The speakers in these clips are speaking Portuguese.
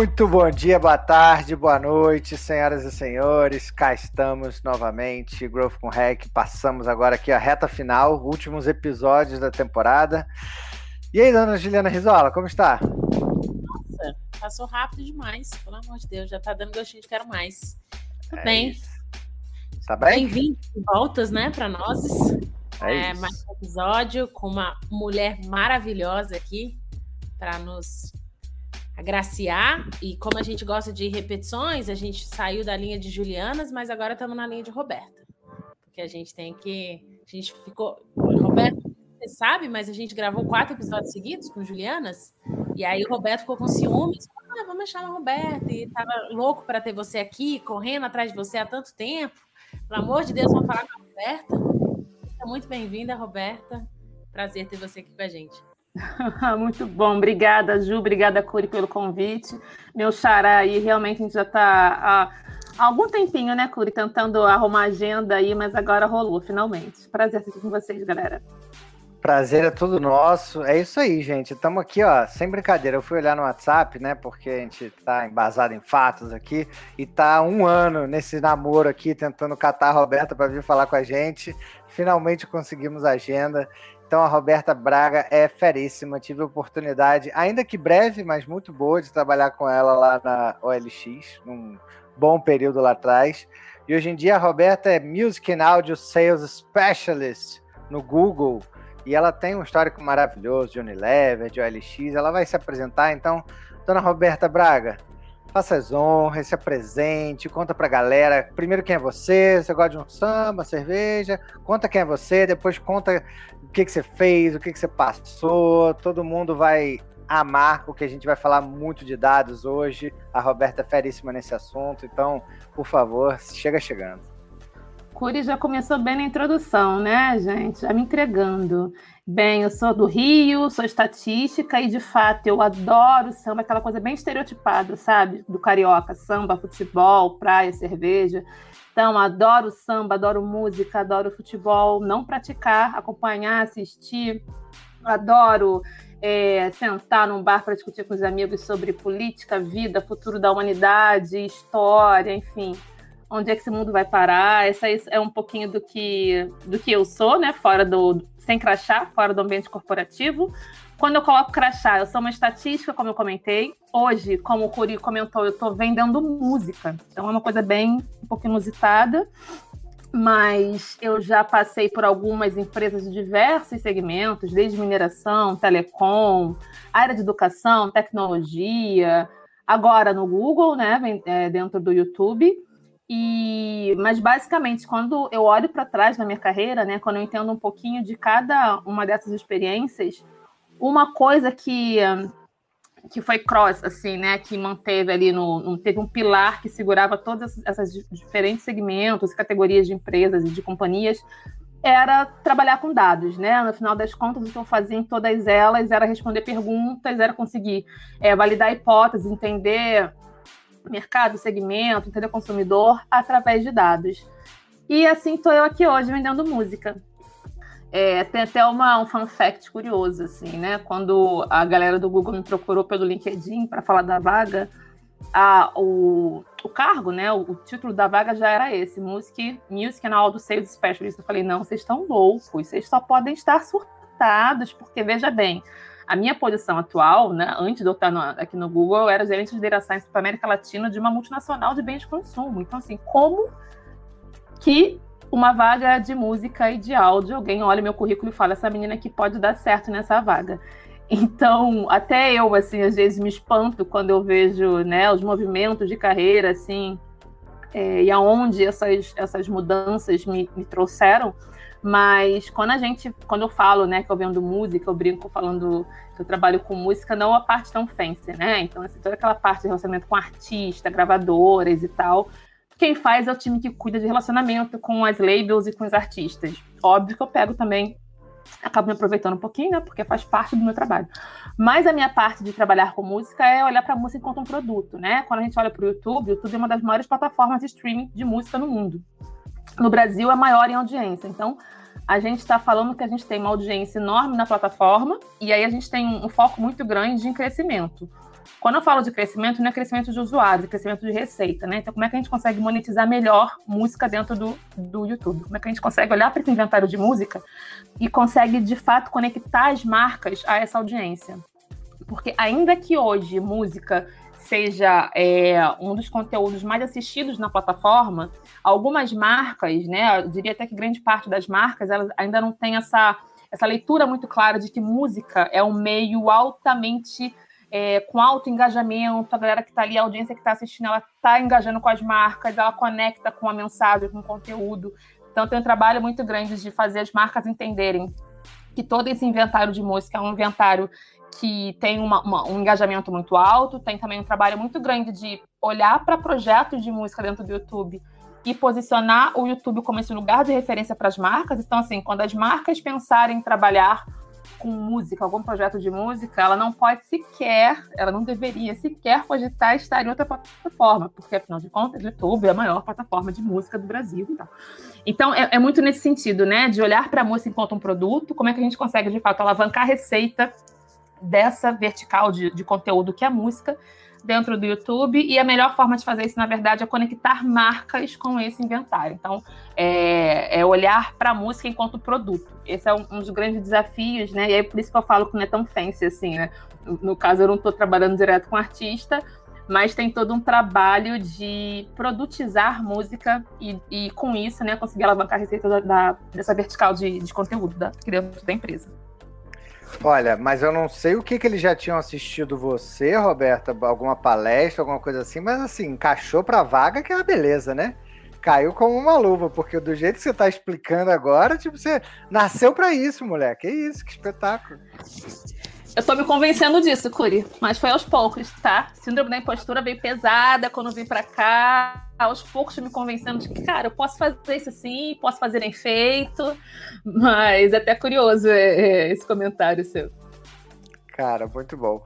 Muito bom dia, boa tarde, boa noite, senhoras e senhores. Cá estamos novamente, Growth com Hack. Passamos agora aqui a reta final, últimos episódios da temporada. E aí, dona Juliana Rizola, como está? Nossa, passou rápido demais, pelo amor de Deus, já tá dando gostinho de quero mais. Tudo é bem. Isso. Tá bem? Bem-vindo voltas, né, para nós. É, é mais um episódio com uma mulher maravilhosa aqui para nos agraciar. E como a gente gosta de repetições, a gente saiu da linha de Julianas, mas agora estamos na linha de Roberta. Porque a gente tem que. A gente ficou. Roberta, você sabe, mas a gente gravou quatro episódios seguidos com Julianas. E aí o Roberto ficou com ciúmes. Ah, vamos chamar a Roberta. E tava louco para ter você aqui, correndo atrás de você há tanto tempo. Pelo amor de Deus, vamos falar com a Roberta. Seja muito bem-vinda, Roberta. Prazer ter você aqui com a gente. Muito bom, obrigada, Ju, obrigada, Curi, pelo convite. Meu xará aí, realmente a gente já está há algum tempinho, né, Curi, tentando arrumar agenda aí, mas agora rolou, finalmente. Prazer estar aqui com vocês, galera. Prazer é tudo nosso. É isso aí, gente. Estamos aqui, ó, sem brincadeira. Eu fui olhar no WhatsApp, né? Porque a gente tá embasado em fatos aqui e tá um ano nesse namoro aqui, tentando catar a Roberta para vir falar com a gente. Finalmente conseguimos a agenda. Então a Roberta Braga é feríssima. Tive a oportunidade, ainda que breve, mas muito boa, de trabalhar com ela lá na OLX, num bom período lá atrás. E hoje em dia a Roberta é Music and Audio Sales Specialist no Google. E ela tem um histórico maravilhoso de Unilever, de OLX. Ela vai se apresentar. Então, dona Roberta Braga, faça as honras, se apresente, conta pra galera. Primeiro quem é você, você gosta de um samba, cerveja, conta quem é você, depois conta o que, que você fez, o que, que você passou. Todo mundo vai amar, porque a gente vai falar muito de dados hoje. A Roberta é feríssima nesse assunto, então, por favor, chega chegando. Curi já começou bem na introdução, né, gente? Já me entregando. Bem, eu sou do Rio, sou estatística e, de fato, eu adoro samba, aquela coisa bem estereotipada, sabe? Do carioca, samba, futebol, praia, cerveja. Então, adoro samba, adoro música, adoro futebol, não praticar, acompanhar, assistir. Adoro é, sentar num bar para discutir com os amigos sobre política, vida, futuro da humanidade, história, enfim onde é que esse mundo vai parar. Essa é um pouquinho do que, do que eu sou, né? Fora do. Sem crachá, fora do ambiente corporativo. Quando eu coloco crachá, eu sou uma estatística, como eu comentei. Hoje, como o Curi comentou, eu estou vendendo música. Então é uma coisa bem um pouco inusitada. Mas eu já passei por algumas empresas de diversos segmentos, desde mineração, telecom, área de educação, tecnologia, agora no Google, né, é, dentro do YouTube. E, mas basicamente, quando eu olho para trás na minha carreira, né, quando eu entendo um pouquinho de cada uma dessas experiências, uma coisa que que foi cross, assim, né, que manteve ali no, teve um pilar que segurava todas essas diferentes segmentos, categorias de empresas e de companhias, era trabalhar com dados, né? No final das contas, o que eu fazia em todas elas era responder perguntas, era conseguir é, validar hipóteses, entender mercado, segmento, entender o consumidor através de dados. E assim estou eu aqui hoje vendendo música. É, tem até uma, um fun fact curioso, assim, né? Quando a galera do Google me procurou pelo LinkedIn para falar da vaga, a, o, o cargo, né? O, o, título da vaga já era esse: Music, Music and Audio Sales Specialist. Eu falei, não, vocês estão loucos, vocês só podem estar surtados, porque veja bem, a minha posição atual, né, antes de eu estar no, aqui no Google, era gerente de Data Science para a América Latina de uma multinacional de bens de consumo. Então, assim, como que uma vaga de música e de áudio, alguém olha meu currículo e fala, essa menina aqui pode dar certo nessa vaga. Então, até eu, assim, às vezes me espanto quando eu vejo, né, os movimentos de carreira, assim, é, e aonde essas, essas mudanças me, me trouxeram. Mas quando a gente, quando eu falo, né, que eu vendo música, eu brinco falando que eu trabalho com música, não a parte tão fancy, né? Então, assim, toda aquela parte de relacionamento com artista, gravadoras e tal. Quem faz é o time que cuida de relacionamento com as labels e com os artistas. Óbvio que eu pego também, acabo me aproveitando um pouquinho, né? Porque faz parte do meu trabalho. Mas a minha parte de trabalhar com música é olhar para a música enquanto um produto, né? Quando a gente olha para o YouTube, o YouTube é uma das maiores plataformas de streaming de música no mundo no Brasil é maior em audiência. Então, a gente está falando que a gente tem uma audiência enorme na plataforma e aí a gente tem um foco muito grande em crescimento. Quando eu falo de crescimento, não é crescimento de usuários, é crescimento de receita, né? Então, como é que a gente consegue monetizar melhor música dentro do, do YouTube? Como é que a gente consegue olhar para esse inventário de música e consegue, de fato, conectar as marcas a essa audiência? Porque ainda que hoje música seja é, um dos conteúdos mais assistidos na plataforma, algumas marcas, né, eu diria até que grande parte das marcas, elas ainda não tem essa, essa leitura muito clara de que música é um meio altamente é, com alto engajamento, a galera que está ali, a audiência que está assistindo, ela está engajando com as marcas, ela conecta com a mensagem, com o conteúdo. Então tem um trabalho muito grande de fazer as marcas entenderem que todo esse inventário de música é um inventário que tem uma, uma, um engajamento muito alto, tem também um trabalho muito grande de olhar para projetos de música dentro do YouTube e posicionar o YouTube como esse lugar de referência para as marcas. Então, assim, quando as marcas pensarem em trabalhar com música, algum projeto de música, ela não pode sequer, ela não deveria sequer cogitar estar em outra plataforma, porque afinal de contas, o YouTube é a maior plataforma de música do Brasil e tal. Então, é, é muito nesse sentido, né, de olhar para a música enquanto um produto, como é que a gente consegue, de fato, alavancar a receita dessa vertical de, de conteúdo que é a música dentro do YouTube e a melhor forma de fazer isso, na verdade, é conectar marcas com esse inventário. Então, é, é olhar para a música enquanto produto. Esse é um, um, dos grandes desafios, né? E é por isso que eu falo que não é tão fancy assim, né? No, caso, eu não estou trabalhando direto com artista, mas tem todo um trabalho de produtizar música e, e com isso, né, conseguir alavancar a receita da, da, dessa vertical de, de conteúdo da, dentro da empresa. Olha, mas eu não sei o que, que eles já tinham assistido você, Roberta, alguma palestra, alguma coisa assim, mas assim, encaixou pra vaga que é uma beleza, né? Caiu como uma luva, porque do jeito que você tá explicando agora, tipo, você nasceu para isso, moleque. Que isso, que espetáculo. Eu tô me convencendo disso, Curi, mas foi aos poucos, tá? Síndrome da impostura veio pesada quando vim pra cá. Aos poucos me convencendo de que, cara, eu posso fazer isso assim, posso fazer bem feito. Mas é até curioso é, é, esse comentário seu. Cara, muito bom.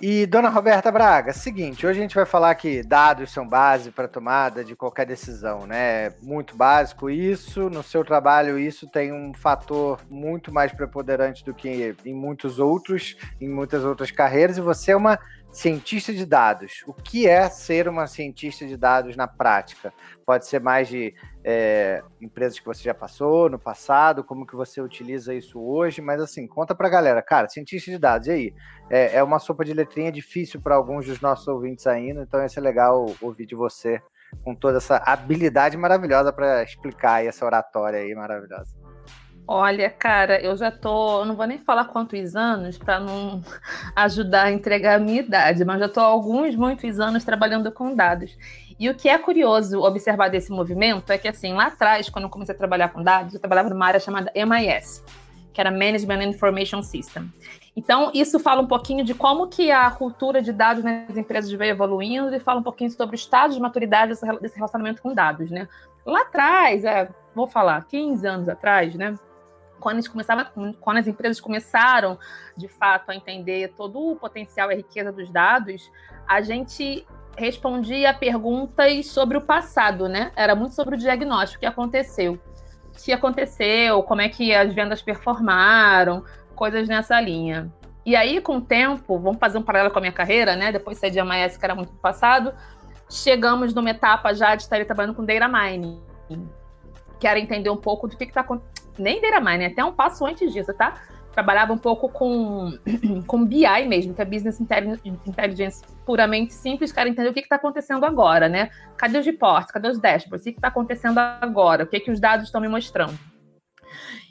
E, dona Roberta Braga, seguinte, hoje a gente vai falar que dados são base para tomada de qualquer decisão, né? Muito básico isso. No seu trabalho, isso tem um fator muito mais preponderante do que em muitos outros, em muitas outras carreiras, e você é uma cientista de dados. O que é ser uma cientista de dados na prática? Pode ser mais de é, empresas que você já passou no passado, como que você utiliza isso hoje, mas assim, conta pra galera. Cara, cientista de dados, e aí? É, é uma sopa de letrinha difícil para alguns dos nossos ouvintes ainda, então ia ser legal ouvir de você com toda essa habilidade maravilhosa para explicar essa oratória aí maravilhosa. Olha, cara, eu já tô, não vou nem falar quantos anos para não ajudar a entregar a minha idade, mas já tô há alguns, muitos anos trabalhando com dados. E o que é curioso observar desse movimento é que, assim, lá atrás, quando eu comecei a trabalhar com dados, eu trabalhava numa área chamada MIS, que era Management Information System. Então, isso fala um pouquinho de como que a cultura de dados nas empresas veio evoluindo e fala um pouquinho sobre o estado de maturidade desse relacionamento com dados, né? Lá atrás, é, vou falar, 15 anos atrás, né? Quando, a gente começava, quando as empresas começaram, de fato, a entender todo o potencial e riqueza dos dados, a gente respondia perguntas sobre o passado, né? Era muito sobre o diagnóstico, o que aconteceu. O que aconteceu, como é que as vendas performaram, coisas nessa linha. E aí, com o tempo, vamos fazer um paralelo com a minha carreira, né? Depois de sair de AMS, que era muito passado, chegamos numa etapa já de estar trabalhando com data mining. Que era entender um pouco do que está acontecendo nem data mining, até um passo antes disso, tá? Trabalhava um pouco com, com BI mesmo, que é Business Intelligence puramente simples, quero entender o que está acontecendo agora, né? Cadê os reports? Cadê os dashboards? O que está acontecendo agora? O que, que os dados estão me mostrando?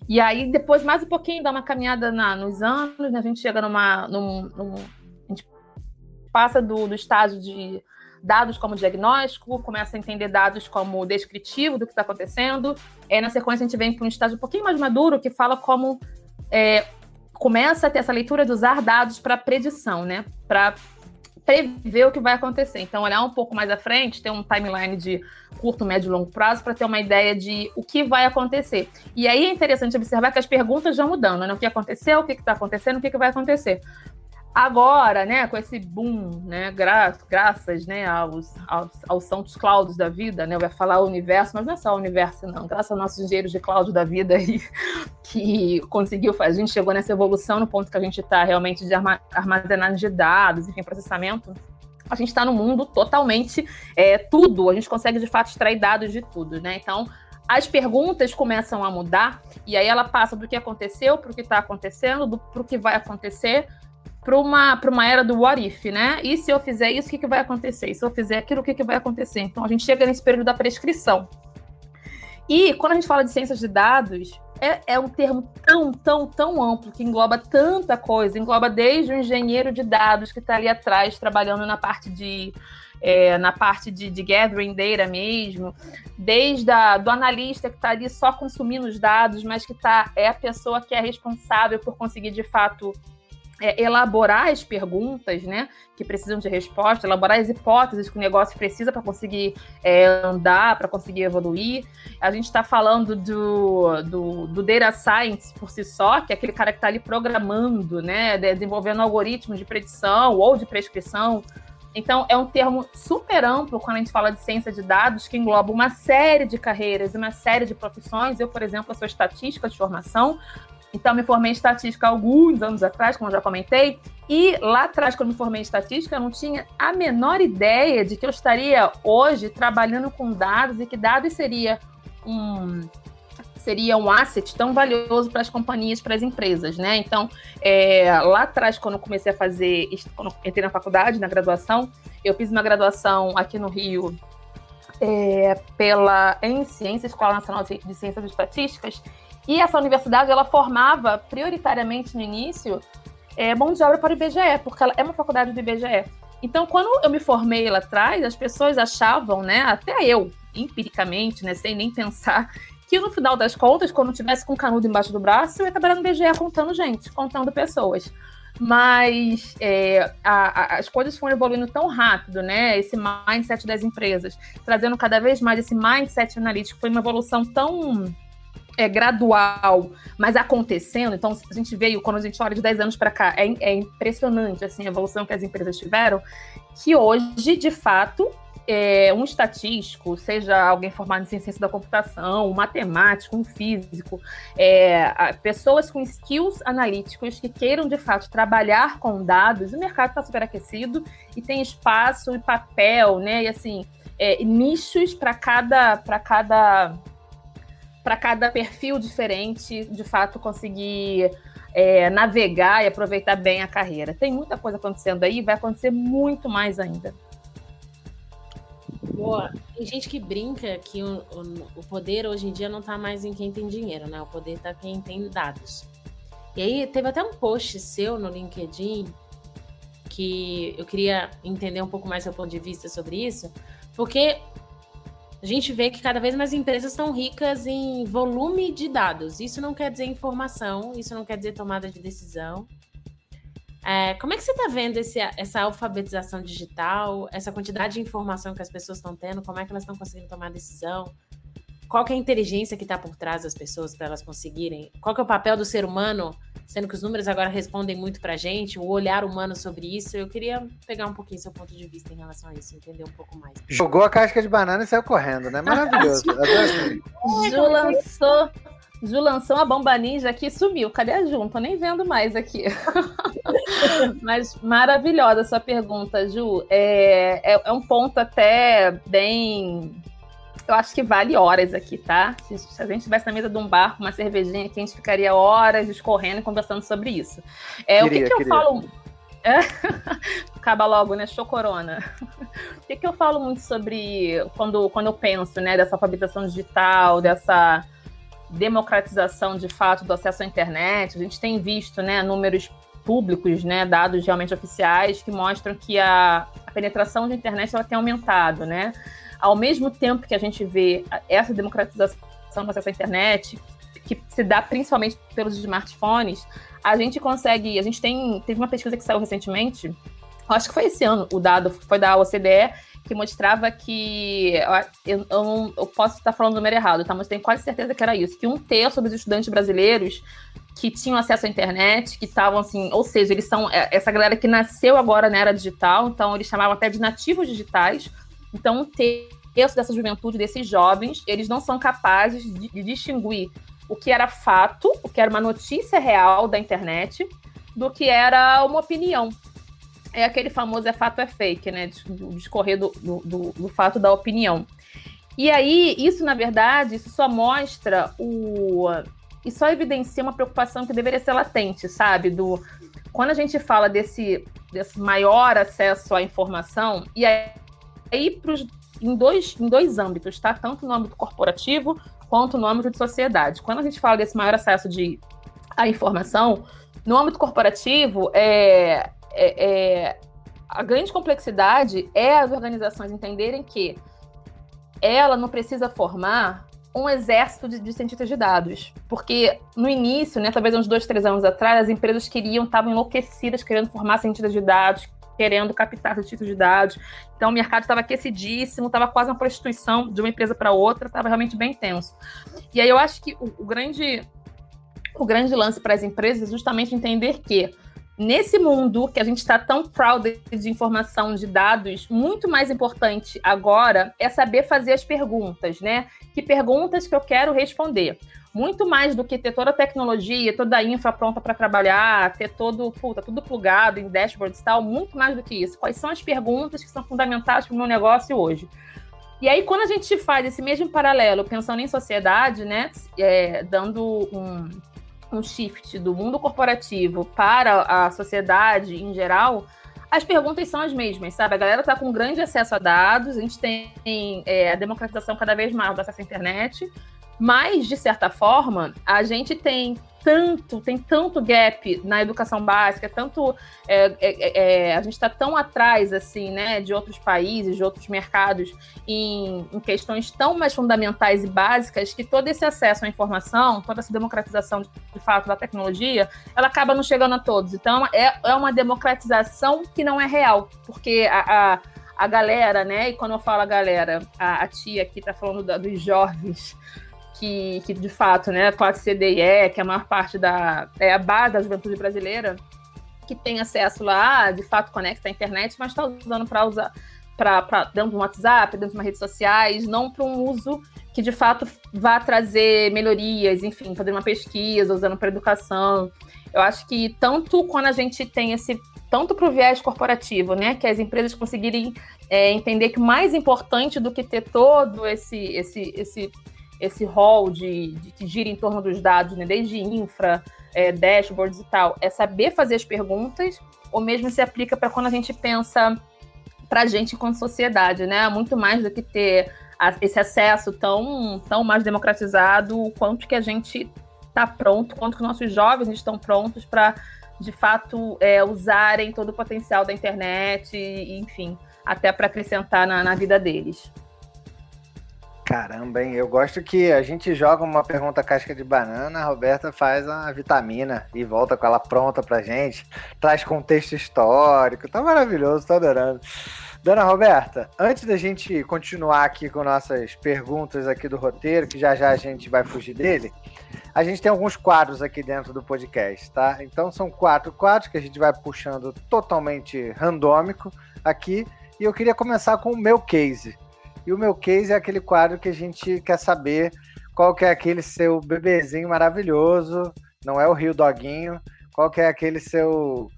E aí, depois, mais um pouquinho, dá uma caminhada na, nos anos, né? a gente chega numa. Num, num, a gente passa do, do estágio de dados como diagnóstico, começa a entender dados como descritivo do que está acontecendo. É, na sequência, a gente vem para um estágio um pouquinho mais maduro, que fala como é, começa a ter essa leitura de usar dados para predição, né? Para prever o que vai acontecer. Então, olhar um pouco mais à frente, ter um timeline de curto, médio e longo prazo para ter uma ideia de o que vai acontecer. E aí é interessante observar que as perguntas já mudando, né? O que aconteceu, o que está acontecendo, o que, que vai acontecer Agora, né, com esse boom, né, gra graças, né, aos, aos, aos santos clouds da vida, né, eu ia falar universo, mas não é só o universo, não, graças aos nossos engenheiros de cloud da vida aí, que conseguiu fazer, a gente chegou nessa evolução no ponto que a gente está realmente de armazenagem de dados, enfim, processamento, a gente está no mundo totalmente é, tudo, a gente consegue de fato extrair dados de tudo, né, então as perguntas começam a mudar, e aí ela passa do que aconteceu para o que está acontecendo, para o que vai acontecer, para uma, uma era do what if, né? E se eu fizer isso, o que, que vai acontecer? E se eu fizer aquilo, o que, que vai acontecer? Então a gente chega nesse período da prescrição. E quando a gente fala de ciências de dados, é, é, um termo tão, tão, tão amplo que engloba tanta coisa, engloba desde o engenheiro de dados que está ali atrás trabalhando na parte de é, na parte de, de, gathering data mesmo, desde a, do analista que está ali só consumindo os dados, mas que tá, é a pessoa que é responsável por conseguir de fato é, elaborar as perguntas, né, que precisam de resposta, elaborar as hipóteses que o negócio precisa para conseguir é, andar, para conseguir evoluir. A gente está falando do, do, do, data science por si só, que é aquele cara que está ali programando, né, desenvolvendo algoritmos de predição ou de prescrição. Então, é um termo super amplo quando a gente fala de ciência de dados, que engloba uma série de carreiras e uma série de profissões. Eu, por exemplo, sou estatística de formação, então, me formei em estatística alguns anos atrás, como eu já comentei, e lá atrás, quando me formei em estatística, eu não tinha a menor ideia de que eu estaria hoje trabalhando com dados e que dados seria um seria um asset tão valioso para as companhias, para as empresas, né? Então, é, lá atrás, quando comecei a fazer, quando entrei na faculdade, na graduação, eu fiz uma graduação aqui no Rio é, pela em Ciência, Escola Nacional de Ciências e Estatísticas, e essa universidade, ela formava prioritariamente no início é, mão de obra para o IBGE, porque ela é uma faculdade do IBGE. Então, quando eu me formei lá atrás, as pessoas achavam, né, até eu, empiricamente, né, sem nem pensar, que no final das contas, quando tivesse com canudo embaixo do braço, eu ia acabar no IBGE contando gente, contando pessoas. Mas é, a, a, as coisas foram evoluindo tão rápido, né? Esse mindset das empresas, trazendo cada vez mais esse mindset analítico, foi uma evolução tão é gradual, mas acontecendo. Então, a gente veio, quando a gente olha de 10 anos para cá, é, é, impressionante assim, a evolução que as empresas tiveram, que hoje, de fato, é, um estatístico, seja alguém formado em ciência da computação, um matemático, um físico, é, pessoas com skills analíticos que queiram, de fato, trabalhar com dados, o mercado está superaquecido e tem espaço e papel, né? E assim, é, nichos para cada, para cada para cada perfil diferente, de fato, conseguir é, navegar e aproveitar bem a carreira. Tem muita coisa acontecendo aí, vai acontecer muito mais ainda. Boa. Tem gente que brinca que o, o, o poder hoje em dia não está mais em quem tem dinheiro, né? O poder está quem tem dados. E aí teve até um post seu no LinkedIn que eu queria entender um pouco mais seu ponto de vista sobre isso, porque a gente vê que cada vez mais empresas estão ricas em volume de dados. Isso não quer dizer informação, isso não quer dizer tomada de decisão. É, como é que você está vendo esse, essa alfabetização digital, essa quantidade de informação que as pessoas estão tendo? Como é que elas estão conseguindo tomar decisão? Qual é a inteligência que está por trás das pessoas para elas conseguirem? Qual é o papel do ser humano sendo que os números agora respondem muito para a gente, o olhar humano sobre isso. Eu queria pegar um pouquinho seu ponto de vista em relação a isso, entender um pouco mais. Jogou a casca de banana e saiu correndo, né? Maravilhoso. Ju lançou. Ju lançou uma bomba ninja aqui e sumiu. Cadê a Ju? Não tô nem vendo mais aqui. Mas maravilhosa a sua pergunta, Ju. É, é, é um ponto até bem eu acho que vale horas aqui, tá? Se, se, a gente estivesse na mesa de um bar com uma cervejinha aqui, a gente ficaria horas discorrendo e conversando sobre isso. É, queria, o que, que eu falo. É? Acaba logo, né? Show corona. o que, que eu falo muito sobre quando, quando eu penso, né, dessa alfabetização digital, dessa democratização de fato do acesso à internet? A gente tem visto, né, números públicos, né, dados realmente oficiais que mostram que a, a penetração de internet ela tem aumentado, né? Ao mesmo tempo que a gente vê essa democratização do acesso à internet, que se dá principalmente pelos smartphones, a gente consegue. A gente tem. Teve uma pesquisa que saiu recentemente, acho que foi esse ano, o dado foi da OCDE, que mostrava que. Eu, eu, eu posso estar falando o número errado, tá? Mas tenho quase certeza que era isso: que um terço dos estudantes brasileiros que tinham acesso à internet, que estavam assim, ou seja, eles são é, essa galera que nasceu agora na era digital, então eles chamavam até de nativos digitais. Então, um terço dessa juventude, desses jovens, eles não são capazes de, de distinguir o que era fato, o que era uma notícia real da internet, do que era uma opinião. É aquele famoso é fato é fake, né? Discorrer do, do, do, do fato da opinião. E aí, isso, na verdade, isso só mostra o. E só evidencia uma preocupação que deveria ser latente, sabe? Do quando a gente fala desse, desse maior acesso à informação, e aí, aí pros, em, dois, em dois âmbitos, tá? Tanto no âmbito corporativo quanto no âmbito de sociedade. Quando a gente fala desse maior acesso de, à informação, no âmbito corporativo, é, é, é, a grande complexidade é as organizações entenderem que ela não precisa formar um exército de, de, cientistas de dados. Porque no início, né, talvez uns dois, três anos atrás, as empresas queriam, estavam enlouquecidas querendo formar cientistas de dados, querendo captar cientistas de dados. Então o mercado estava aquecidíssimo, estava quase uma prostituição de uma empresa para outra, estava realmente bem tenso. E aí eu acho que o, o grande o grande lance para as empresas é justamente entender que nesse mundo que a gente está tão proud de informação, de dados, muito mais importante agora é saber fazer as perguntas, né? Que perguntas que eu quero responder. Muito mais do que ter toda a tecnologia, toda a infra pronta para trabalhar, ter todo, puta, tudo plugado em dashboards e tal, muito mais do que isso. Quais são as perguntas que são fundamentais para o meu negócio hoje? E aí, quando a gente faz esse mesmo paralelo, pensando em sociedade, né, é, dando um, um shift do mundo corporativo para a sociedade em geral, as perguntas são as mesmas, sabe? A galera está com grande acesso a dados, a gente tem é, a democratização cada vez mais do acesso à internet, mas, de certa forma, a gente tem tanto, tem tanto gap na educação básica, tanto é, é, é, a gente está tão atrás assim, né, de outros países, de outros mercados, em, em, questões tão mais fundamentais e básicas que todo esse acesso à informação, toda essa democratização de, fato da tecnologia, ela acaba não chegando a todos. Então é, é uma democratização que não é real, porque a, a a galera, né? E quando eu falo a galera, a, a tia aqui está falando da, dos jovens, que, que de fato, né, a classe que é a maior parte da é a base da juventude brasileira, que tem acesso lá, de fato conecta à internet, mas está usando para usar para dentro do WhatsApp, dentro de uma redes sociais, não para um uso que de fato vá trazer melhorias, enfim, fazer uma pesquisa, usando para educação. Eu acho que tanto quando a gente tem esse tanto para o viés corporativo, né, que as empresas conseguirem é, entender que mais importante do que ter todo esse esse esse esse rol de, de, que gira em torno dos dados, né, desde infra, é, dashboards e tal, é saber fazer as perguntas, ou mesmo se aplica para quando a gente pensa para a gente enquanto sociedade, né? Muito mais do que ter a, esse acesso tão, tão mais democratizado, o quanto que a gente está pronto, quanto que nossos jovens estão prontos para, de fato, é, usarem todo o potencial da internet, e, enfim, até para acrescentar na, na vida deles. Caramba, hein? Eu gosto que a gente joga uma pergunta casca de banana, a Roberta faz a vitamina e volta com ela pronta pra gente, traz contexto histórico, tá maravilhoso, tô adorando. Dona Roberta, antes da gente continuar aqui com nossas perguntas aqui do roteiro, que já já a gente vai fugir dele, a gente tem alguns quadros aqui dentro do podcast, tá? Então são quatro quadros que a gente vai puxando totalmente randômico aqui, e eu queria começar com o meu case. E o meu case é aquele quadro que a gente quer saber qual que é aquele seu bebezinho maravilhoso, não é o Rio Doguinho, qual que é aquele seu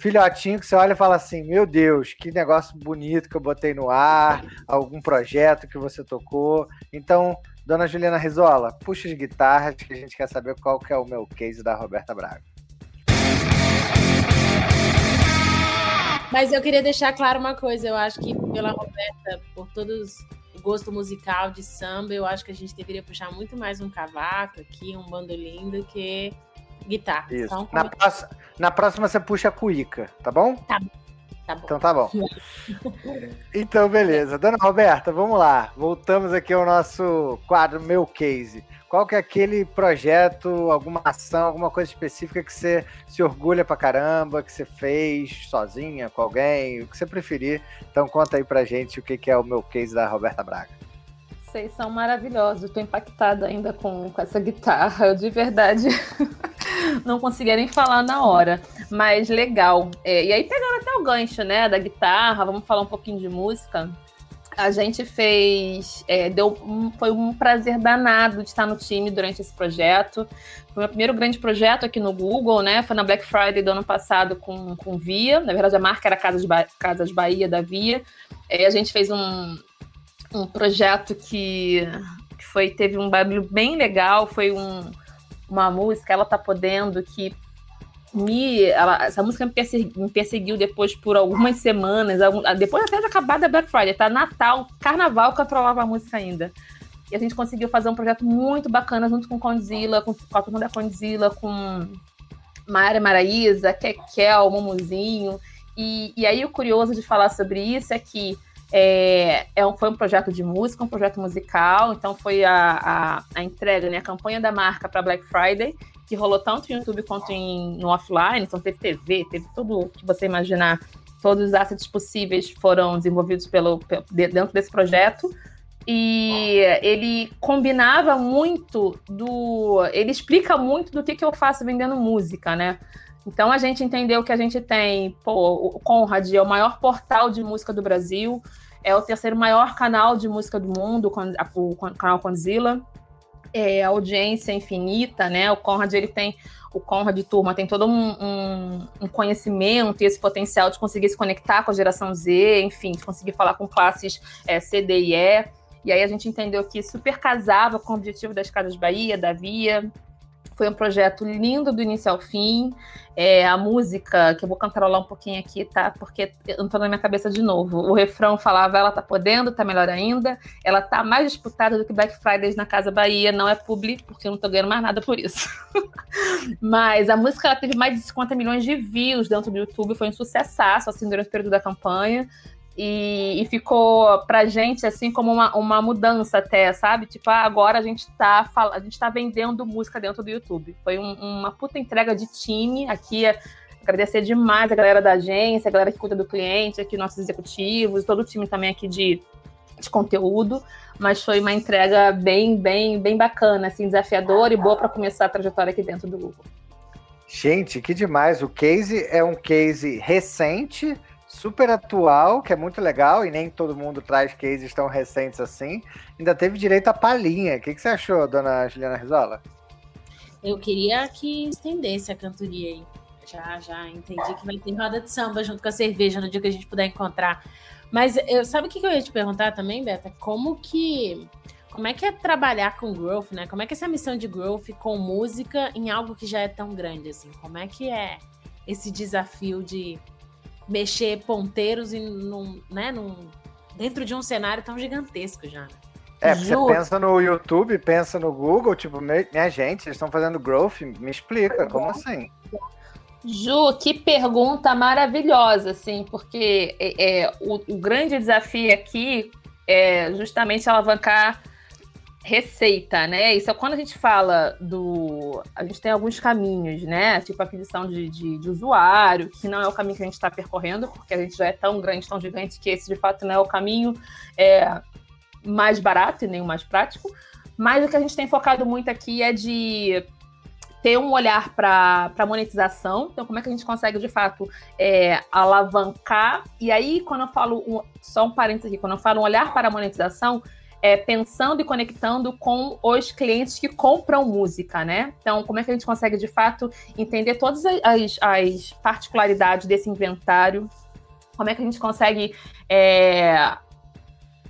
filhotinho que você olha e fala assim: Meu Deus, que negócio bonito que eu botei no ar, algum projeto que você tocou. Então, dona Juliana Rizola, puxa as guitarras que a gente quer saber qual que é o meu case da Roberta Braga. Mas eu queria deixar claro uma coisa, eu acho que pela Roberta, por todos o gosto musical de samba, eu acho que a gente deveria puxar muito mais um cavaco aqui, um bandolim do que guitarra. Isso. Então, na, próxima, na próxima você puxa a cuíca, tá bom? Tá bom. Tá bom. Então tá bom. então, beleza. Dona Roberta, vamos lá. Voltamos aqui ao nosso quadro Meu Case. Qual que é aquele projeto, alguma ação, alguma coisa específica que você se orgulha pra caramba, que você fez sozinha, com alguém, o que você preferir. Então conta aí pra gente o que, que é o meu case da Roberta Braga. Vocês são maravilhosos, estou impactada ainda com, com essa guitarra, de verdade. não conseguia nem falar na hora. Mas legal. É, e aí pegando até o gancho, né, da guitarra, vamos falar um pouquinho de música. A gente fez, é, deu, um, foi um prazer danado de estar no time durante esse projeto. Foi o meu primeiro grande projeto aqui no Google, né? Foi na Black Friday do ano passado com, com Via. Na verdade, a marca era Casas, ba Casas Bahia da Via. E a gente fez um, um projeto que, que foi teve um barulho bem legal. Foi um, uma música, Ela Tá Podendo, que me, ela, essa música me perseguiu, me perseguiu, depois por algumas semanas, depois até de acabar da Black Friday, tá? Natal, Carnaval, controlava a música ainda. E a gente conseguiu fazer um projeto muito bacana junto com Condzilla, com, com a turma da Condzilla, com Mara Maraísa, Kekel, Momuzinho. E, e aí o curioso de falar sobre isso é que é, é um, foi um projeto de música, um projeto musical, então foi a, a, a entrega, né, a campanha da marca para Black Friday, que rolou tanto no YouTube quanto em, no offline, então teve TV, teve tudo que você imaginar, todos os assets possíveis foram desenvolvidos pelo, pelo dentro desse projeto, e ele combinava muito do. Ele explica muito do que, que eu faço vendendo música, né? Então a gente entendeu que a gente tem, pô, o Conrad é o maior portal de música do Brasil, é o terceiro maior canal de música do mundo, o canal Condzilla. É, audiência infinita, né? O Conrad ele tem o Conrad Turma tem todo um, um, um, conhecimento e esse potencial de conseguir se conectar com a geração Z, enfim, de conseguir falar com classes é, C, D e E. E aí a gente entendeu que super casava com o objetivo das Casas Bahia, da Via, foi um projeto lindo do início ao fim. É, a música, que eu vou cantarolar um pouquinho aqui, tá? Porque entrou na minha cabeça de novo. O refrão falava: ela tá podendo, tá melhor ainda. Ela tá mais disputada do que Black Fridays na Casa Bahia. Não é publi, porque eu não tô ganhando mais nada por isso. Mas a música ela teve mais de 50 milhões de views dentro do YouTube. Foi um sucesso assim, durante o período da campanha. E, e, ficou pra gente assim como uma, uma mudança até, sabe? Tipo, ah, agora a gente tá a gente tá vendendo música dentro do YouTube. Foi um, uma puta entrega de time aqui. Agradecer demais a galera da agência, a galera que cuida do cliente, aqui nossos executivos, todo o time também aqui de, de conteúdo. Mas foi uma entrega bem, bem, bem bacana, assim, desafiadora e boa para começar a trajetória aqui dentro do Google. Gente, que demais! O case é um case recente super atual, que é muito legal, e nem todo mundo traz cases tão recentes assim. Ainda teve direito à palhinha. O que, que você achou, dona Juliana Rizola? Eu queria que estendesse a cantoria aí. Já, já entendi que vai ter roda de samba junto com a cerveja no dia que a gente puder encontrar. Mas eu, sabe o que eu ia te perguntar também, Beta? Como que. Como é que é trabalhar com growth, né? Como é que é essa missão de growth com música em algo que já é tão grande assim? Como é que é esse desafio de mexer ponteiros em, num, né, num, dentro de um cenário tão gigantesco já. Né? É, você pensa no YouTube, pensa no Google, tipo, minha gente, eles estão fazendo growth, me explica, como assim? Ju, que pergunta maravilhosa, assim, porque é, é o, o grande desafio aqui é justamente alavancar receita, né? Isso é quando a gente fala do. A gente tem alguns caminhos, né? Tipo aquisição de, de, de usuário, que não é o caminho que a gente está percorrendo, porque a gente já é tão grande, tão gigante, que esse de fato não é o caminho é, mais barato e nem o mais prático. Mas o que a gente tem focado muito aqui é de ter um olhar para monetização. Então, como é que a gente consegue, de fato, é, alavancar? E aí, quando eu falo, um, só um parênteses aqui, quando eu falo um olhar para a monetização, é, pensando e conectando com os clientes que compram música, né? Então, como é que a gente consegue, de fato, entender todas as, as particularidades desse inventário? Como é que a gente consegue é,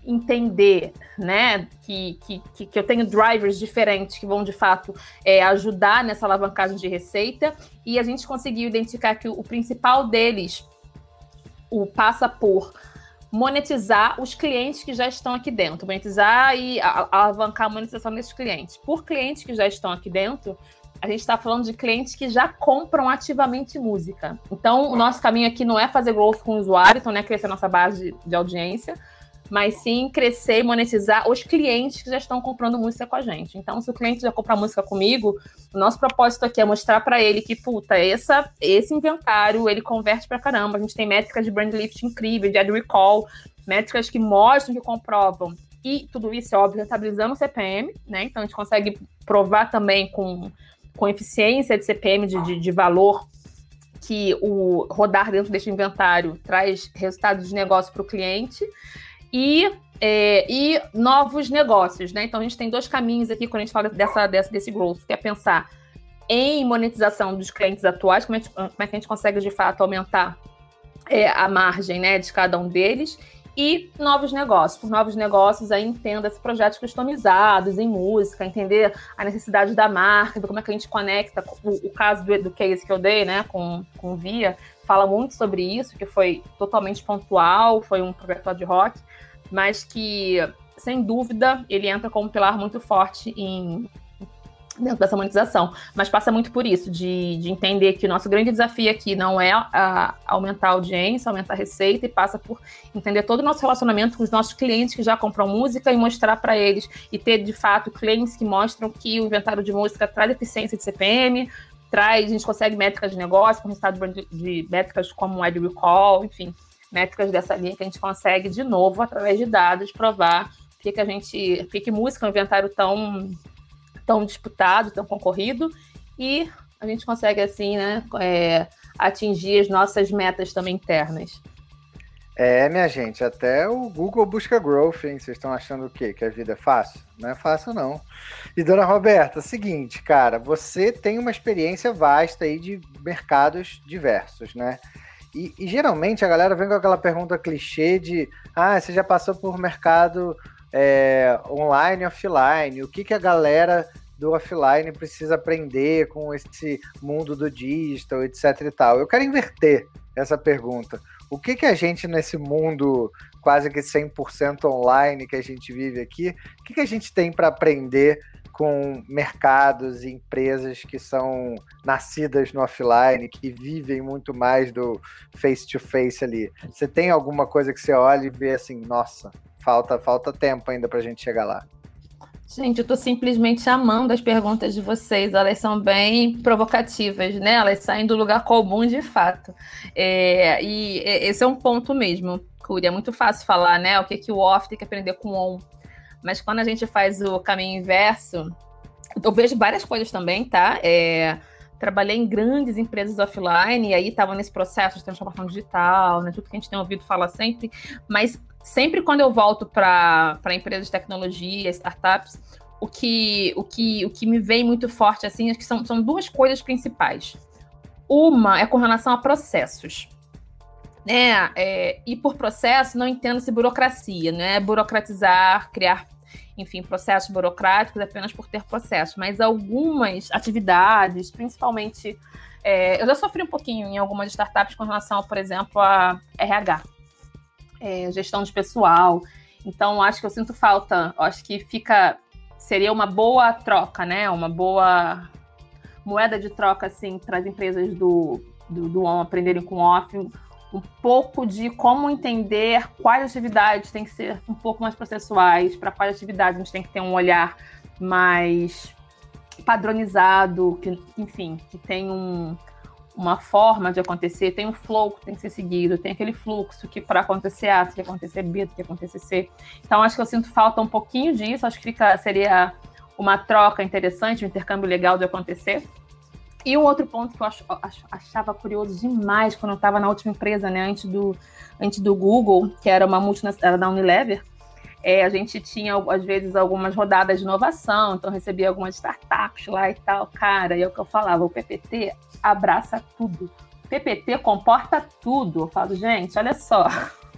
entender, né, que, que, que eu tenho drivers diferentes que vão de fato é, ajudar nessa alavancagem de receita e a gente conseguiu identificar que o principal deles, o passa por monetizar os clientes que já estão aqui dentro, monetizar e alavancar a monetização desses clientes. Por clientes que já estão aqui dentro, a gente está falando de clientes que já compram ativamente música. Então, o nosso caminho aqui não é fazer growth com o usuário, então não é crescer a nossa base de, de audiência, mas sim crescer e monetizar os clientes que já estão comprando música com a gente. Então, se o cliente já compra música comigo, o nosso propósito aqui é mostrar para ele que, puta, essa, esse inventário, ele converte para caramba. A gente tem métricas de brand lift incrível, de ad recall, métricas que mostram, que comprovam. E tudo isso é óbvio, rentabilizando o CPM, né? Então, a gente consegue provar também com com eficiência de CPM, de, de, de valor, que o rodar dentro deste inventário traz resultados de negócio para o cliente e, é, e novos negócios, né? Então a gente tem dois caminhos aqui quando a gente fala dessa, dessa, desse growth, que é pensar em monetização dos clientes atuais, como, gente, como é que a gente consegue de fato aumentar é, a margem né, de cada um deles, e novos negócios. Por novos negócios, aí entenda-se projetos customizados em música, entender a necessidade da marca, como é que a gente conecta. O, o caso do, do case que eu dei, né, com, com o Via, fala muito sobre isso, que foi totalmente pontual, foi um projeto de rock, mas que, sem dúvida, ele entra como um pilar muito forte em dentro dessa monetização. Mas passa muito por isso, de, de entender que o nosso grande desafio aqui não é a, aumentar a audiência, aumentar a receita, e passa por entender todo o nosso relacionamento com os nossos clientes que já compram música e mostrar para eles, e ter de fato clientes que mostram que o inventário de música traz eficiência de CPM, traz, a gente consegue métricas de negócio, com resultado de, de métricas como ad recall, enfim, métricas dessa linha que a gente consegue, de novo, através de dados, provar que, que a gente, que, que música é um inventário tão tão disputado, tão concorrido, e a gente consegue, assim, né, é, atingir as nossas metas também internas. É, minha gente, até o Google busca growth, hein? Vocês estão achando o quê? Que a vida é fácil? Não é fácil, não. E, dona Roberta, seguinte, cara, você tem uma experiência vasta aí de mercados diversos, né? E, e, geralmente a galera vem com aquela pergunta clichê de ah, você já passou por mercado é, online e offline, o que, que a galera do offline precisa aprender com esse mundo do digital, etc e tal. Eu quero inverter essa pergunta. O que, que a gente, nesse mundo quase que 100% online que a gente vive aqui, o que, que a gente tem para aprender com mercados e empresas que são nascidas no offline, que vivem muito mais do face-to-face -face ali? Você tem alguma coisa que você olha e vê assim, nossa, falta, falta tempo ainda para a gente chegar lá? Gente, eu estou simplesmente amando as perguntas de vocês. Elas são bem provocativas, né? Elas saem do lugar comum de fato. É, e esse é um ponto mesmo, Curi. É muito fácil falar, né? O que, que o off tem que aprender com o on. Mas quando a gente faz o caminho inverso, eu vejo várias coisas também, tá? É, trabalhei em grandes empresas offline e aí estava nesse processo de transformação digital, né? Tudo que a gente tem ouvido falar sempre. Mas sempre quando eu volto para empresas de tecnologia, startups, o que, o, que, o que me vem muito forte assim, acho que são, são duas coisas principais. Uma é com relação a processos. Né? É, e por processo não entendo-se burocracia, né? Burocratizar, criar, enfim, processos burocráticos apenas por ter processos, mas algumas atividades, principalmente. É, eu já sofri um pouquinho em algumas startups com relação, por exemplo, a RH é, gestão de pessoal. Então, acho que eu sinto falta. Acho que fica. Seria uma boa troca, né? Uma boa moeda de troca, assim, para as empresas do, do, do on aprenderem com off. Um pouco de como entender quais atividades têm que ser um pouco mais processuais, para quais atividades a gente tem que ter um olhar mais padronizado, que, enfim, que tem um, uma forma de acontecer, tem um flow que tem que ser seguido, tem aquele fluxo que para acontecer A tem que acontecer B, tem que acontecer C. Então acho que eu sinto falta um pouquinho disso, acho que fica, seria uma troca interessante, um intercâmbio legal de acontecer. E um outro ponto que eu ach, achava curioso demais quando eu estava na última empresa, né, antes do, antes do Google, que era uma multinacional, era da Unilever, é, a gente tinha, às vezes, algumas rodadas de inovação, então recebia algumas startups lá e tal. Cara, e é o que eu falava, o PPT abraça tudo. PPT comporta tudo. Eu falo, gente, olha só.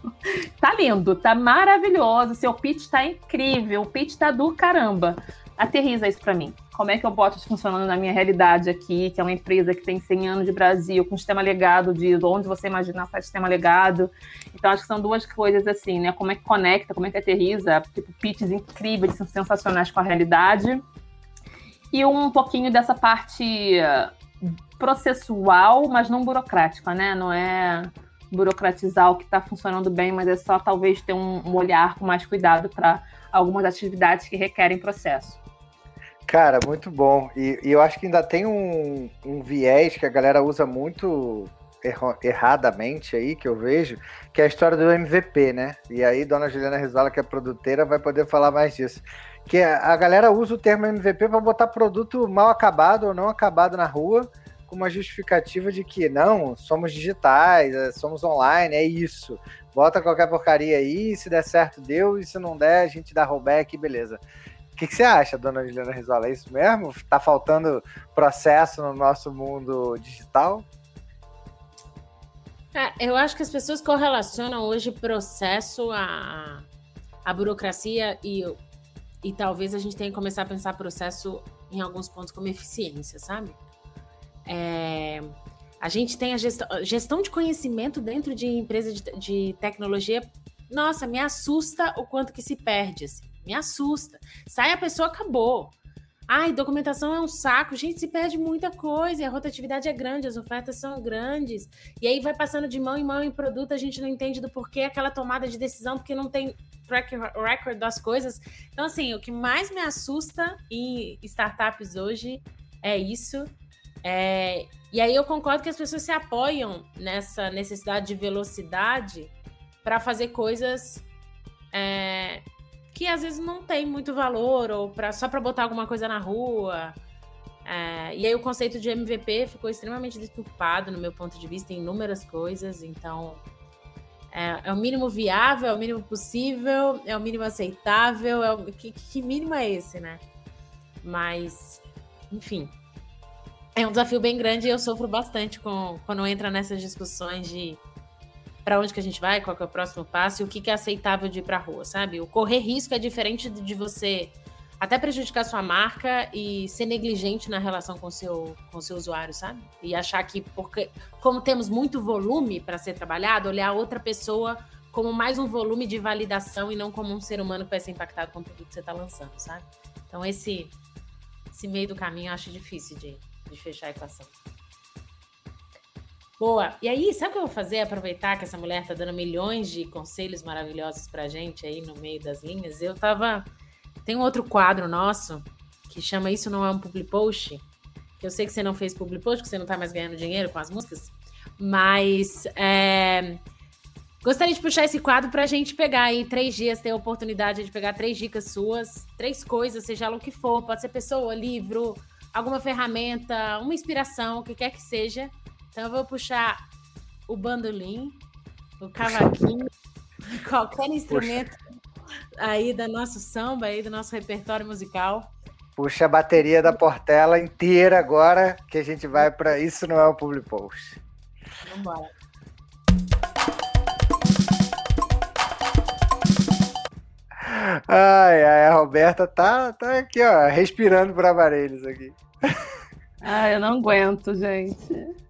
tá lindo, tá maravilhoso, seu pitch tá incrível, o pitch tá do caramba. Aterriza isso para mim. Como é que eu boto isso funcionando na minha realidade aqui, que é uma empresa que tem 100 anos de Brasil, com sistema legado de onde você imaginar faz sistema legado. Então, acho que são duas coisas assim, né? Como é que conecta, como é que aterriza, tipo, pitches incríveis, sensacionais com a realidade. E um pouquinho dessa parte processual, mas não burocrática, né? Não é burocratizar o que está funcionando bem, mas é só talvez ter um, um olhar com mais cuidado para algumas atividades que requerem processo. Cara, muito bom. E, e eu acho que ainda tem um, um, viés que a galera usa muito erro, erradamente aí, que eu vejo, que é a história do MVP, né? E aí, dona Juliana Rizola, que é produtora, vai poder falar mais disso. que a galera usa o termo MVP para botar produto mal acabado ou não acabado na rua, com uma justificativa de que não, somos digitais, é, somos online, é isso. Bota qualquer porcaria aí, se der certo, deu, e se não der, a gente dá rollback, beleza. O que, que, você acha, dona Juliana Rizola? É isso mesmo? Tá faltando processo no nosso mundo digital? É, eu acho que as pessoas correlacionam hoje processo a, a burocracia e, e talvez a gente tenha que começar a pensar processo em alguns pontos como eficiência, sabe? É, a gente tem a gestão, gestão de conhecimento dentro de empresa de, de tecnologia. Nossa, me assusta o quanto que se perde. Assim. Me assusta. Sai a pessoa, acabou. Ai, documentação é um saco. Gente, se perde muita coisa. E a rotatividade é grande, as ofertas são grandes. E aí vai passando de mão em mão em produto, a gente não entende do porquê aquela tomada de decisão, porque não tem track record das coisas. Então, assim, o que mais me assusta em startups hoje é isso. É, e aí eu concordo que as pessoas se apoiam nessa necessidade de velocidade para fazer coisas é, que às vezes não tem muito valor, ou pra, só para botar alguma coisa na rua. É, e aí o conceito de MVP ficou extremamente deturpado, no meu ponto de vista, em inúmeras coisas. Então, é, é, o mínimo viável, é o mínimo possível, é o mínimo aceitável. É o, que, que mínimo é esse, né? Mas, enfim, é um desafio bem grande e eu sofro bastante com, quando entra nessas discussões de para onde que a gente vai, qual é o próximo passo e o que, que é aceitável de ir para a rua, sabe? O correr risco é diferente de você até prejudicar sua marca e ser negligente na relação com seu com seu usuário, sabe? E achar que porque como temos muito volume para ser trabalhado, olhar outra pessoa como mais um volume de validação e não como um ser humano que vai ser impactado com o produto que você está lançando, sabe? Então esse esse meio do caminho eu acho difícil de, de fechar a equação. Boa. E aí, sabe o que eu vou fazer? Aproveitar que essa mulher tá dando milhões de conselhos maravilhosos pra gente aí no meio das linhas. Eu tava. Tem um outro quadro nosso que chama Isso Não É um Public Post. Que eu sei que você não fez public post, porque você não tá mais ganhando dinheiro com as músicas. Mas. É... Gostaria de puxar esse quadro para a gente pegar aí três dias, ter a oportunidade de pegar três dicas suas, três coisas, seja lá o que for, pode ser pessoa, livro, alguma ferramenta, uma inspiração, o que quer que seja. Então eu vou puxar o bandolim, o cavaquinho, qualquer instrumento Puxa. aí da nosso samba, aí do nosso repertório musical. Puxa a bateria da Portela inteira agora, que a gente vai para isso não é o public post. Vamos embora. Ai, ai, a Roberta tá, tá aqui, ó, respirando por aparelhos aqui. Ah, eu não aguento, gente.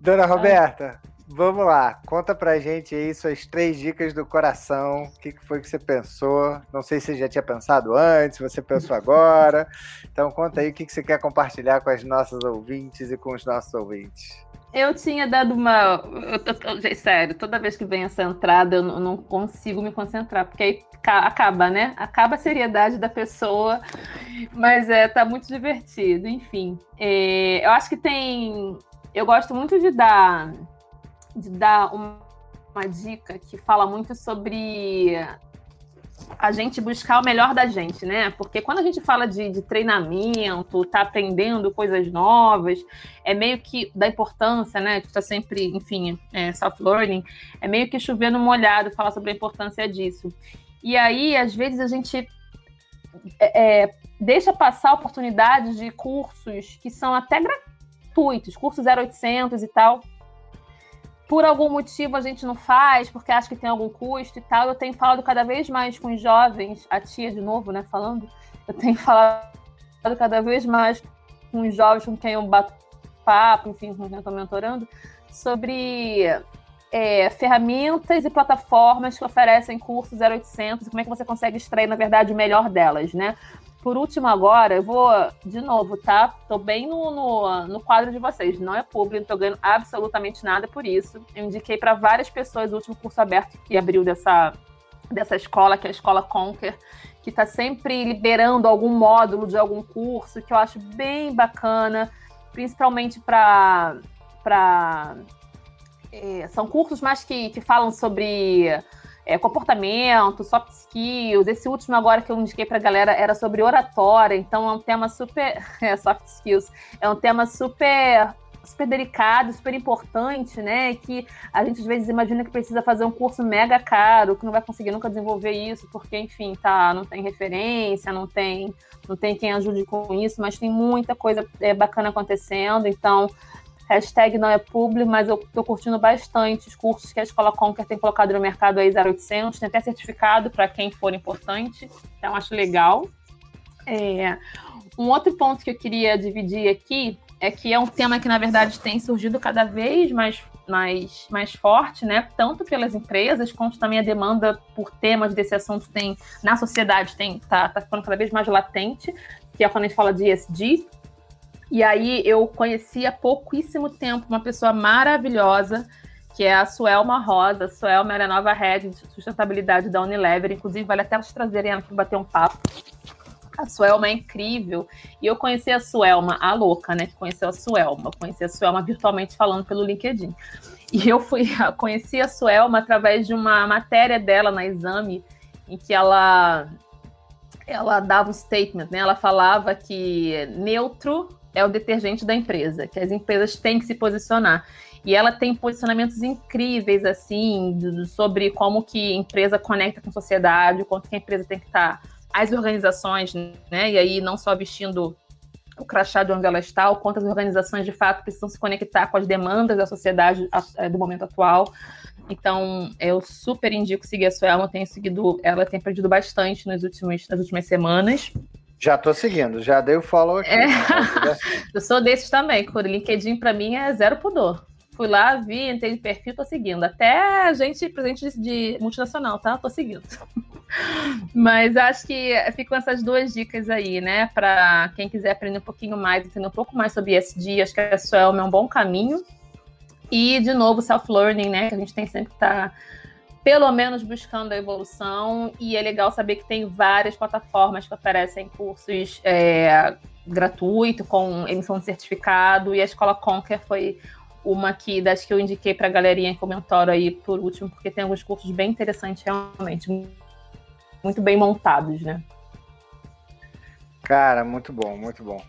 Dona Roberta, vamos lá. Conta pra gente aí suas três dicas do coração. O que foi que você pensou? Não sei se você já tinha pensado antes, você pensou agora. Então conta aí o que você quer compartilhar com as nossas ouvintes e com os nossos ouvintes. Eu tinha dado uma. Eu, sério, toda vez que vem essa entrada, eu não consigo me concentrar, porque aí acaba, né? Acaba a seriedade da pessoa, mas é, tá muito divertido. Enfim, é, eu acho que tem. Eu gosto muito de dar, de dar uma, uma dica que fala muito sobre a gente buscar o melhor da gente, né? Porque quando a gente fala de, de treinamento, tá aprendendo coisas novas, é meio que da importância, né? Que tá sempre, enfim, é, self-learning, é meio que chover no molhado falar sobre a importância disso. E aí, às vezes, a gente é, é deixa passar oportunidades de cursos que são até gratuitos, cursos 0800 e tal, por algum motivo a gente não faz, porque acha que tem algum custo e tal. Eu tenho falado cada vez mais com os jovens, a tia de novo, né, falando, eu tenho falado cada vez mais com os jovens com quem eu bato papo, enfim, com quem eu estou mentorando, sobre é, ferramentas e plataformas que oferecem cursos 0800 e como é que você consegue extrair, na verdade, o melhor delas, né? Por último, agora, eu vou, de novo, tá? Tô bem no, no, no quadro de vocês. Não é público, não tô ganhando absolutamente nada por isso. Eu indiquei para várias pessoas o último curso aberto que abriu dessa, dessa escola, que é a Escola Conquer, que está sempre liberando algum módulo de algum curso, que eu acho bem bacana, principalmente para. Pra, é, são cursos mais que, que falam sobre é, comportamento, soft skills. Esse último agora que eu indiquei para a galera era sobre oratória, então é um tema super. É, soft skills. É um tema super super delicado, super importante, né? Que a gente às vezes imagina que precisa fazer um curso mega caro, que não vai conseguir nunca desenvolver isso, porque, enfim, tá, não tem referência, não tem, não tem quem ajude com isso, mas tem muita coisa é, bacana acontecendo, então. Hashtag não é publi, mas eu tô curtindo bastante os cursos que a Escola Conquer tem colocado no mercado aí 0800. Tem até certificado para quem for importante, então acho legal. É, um outro ponto que eu queria dividir aqui é que é um tema que, na verdade, tem surgido cada vez mais, mais, mais forte, né? Tanto pelas empresas, quanto também a demanda por temas desse assunto tem, na sociedade, tem, tá, tá ficando cada vez mais latente, que é quando a gente fala de ESG. E aí eu conheci há pouquíssimo tempo uma pessoa maravilhosa, que é a Suelma Rosa. Suelma era a nova head de sustentabilidade da Unilever. Inclusive, vale até vocês trazerem ela para bater um papo. A Suelma é incrível. E eu conheci a Suelma, a louca, né? Que conheceu a Suelma. conheci a Suelma virtualmente falando pelo LinkedIn. E eu fui conheci a Suelma através de uma matéria dela na Exame, em que ela ela dava um statement, né? Ela falava que neutro é o detergente da empresa, que as empresas têm que se posicionar. E ela tem posicionamentos incríveis, assim, sobre como que empresa conecta com a sociedade, o quanto que a empresa tem que estar as organizações, né? E aí não só vestindo o crachá de onde ela está, o quanto as organizações de fato precisam se conectar com as demandas da sociedade do momento atual. Então, eu super indico seguir a Suelma, tenho seguido, ela tem aprendido bastante nos últimos, nas últimas semanas. Já tô seguindo, já dei o follow aqui. É. eu sou desses também, o LinkedIn para mim é zero pudor. Fui lá, vi, entrei de perfil, tô seguindo. Até gente presente de multinacional, tá? Tô seguindo. Mas acho que ficam essas duas dicas aí, né? Para quem quiser aprender um pouquinho mais, entender um pouco mais sobre ESG, acho que a Swelm é um bom caminho. E, de novo, self-learning, né? Que a gente tem sempre que estar, tá, pelo menos, buscando a evolução. E é legal saber que tem várias plataformas que oferecem cursos é, gratuitos, com emissão de certificado. E a Escola Conquer foi uma que das que eu indiquei para a galerinha em comentário aí por último, porque tem alguns cursos bem interessantes realmente, muito bem montados, né? Cara, muito bom, muito bom.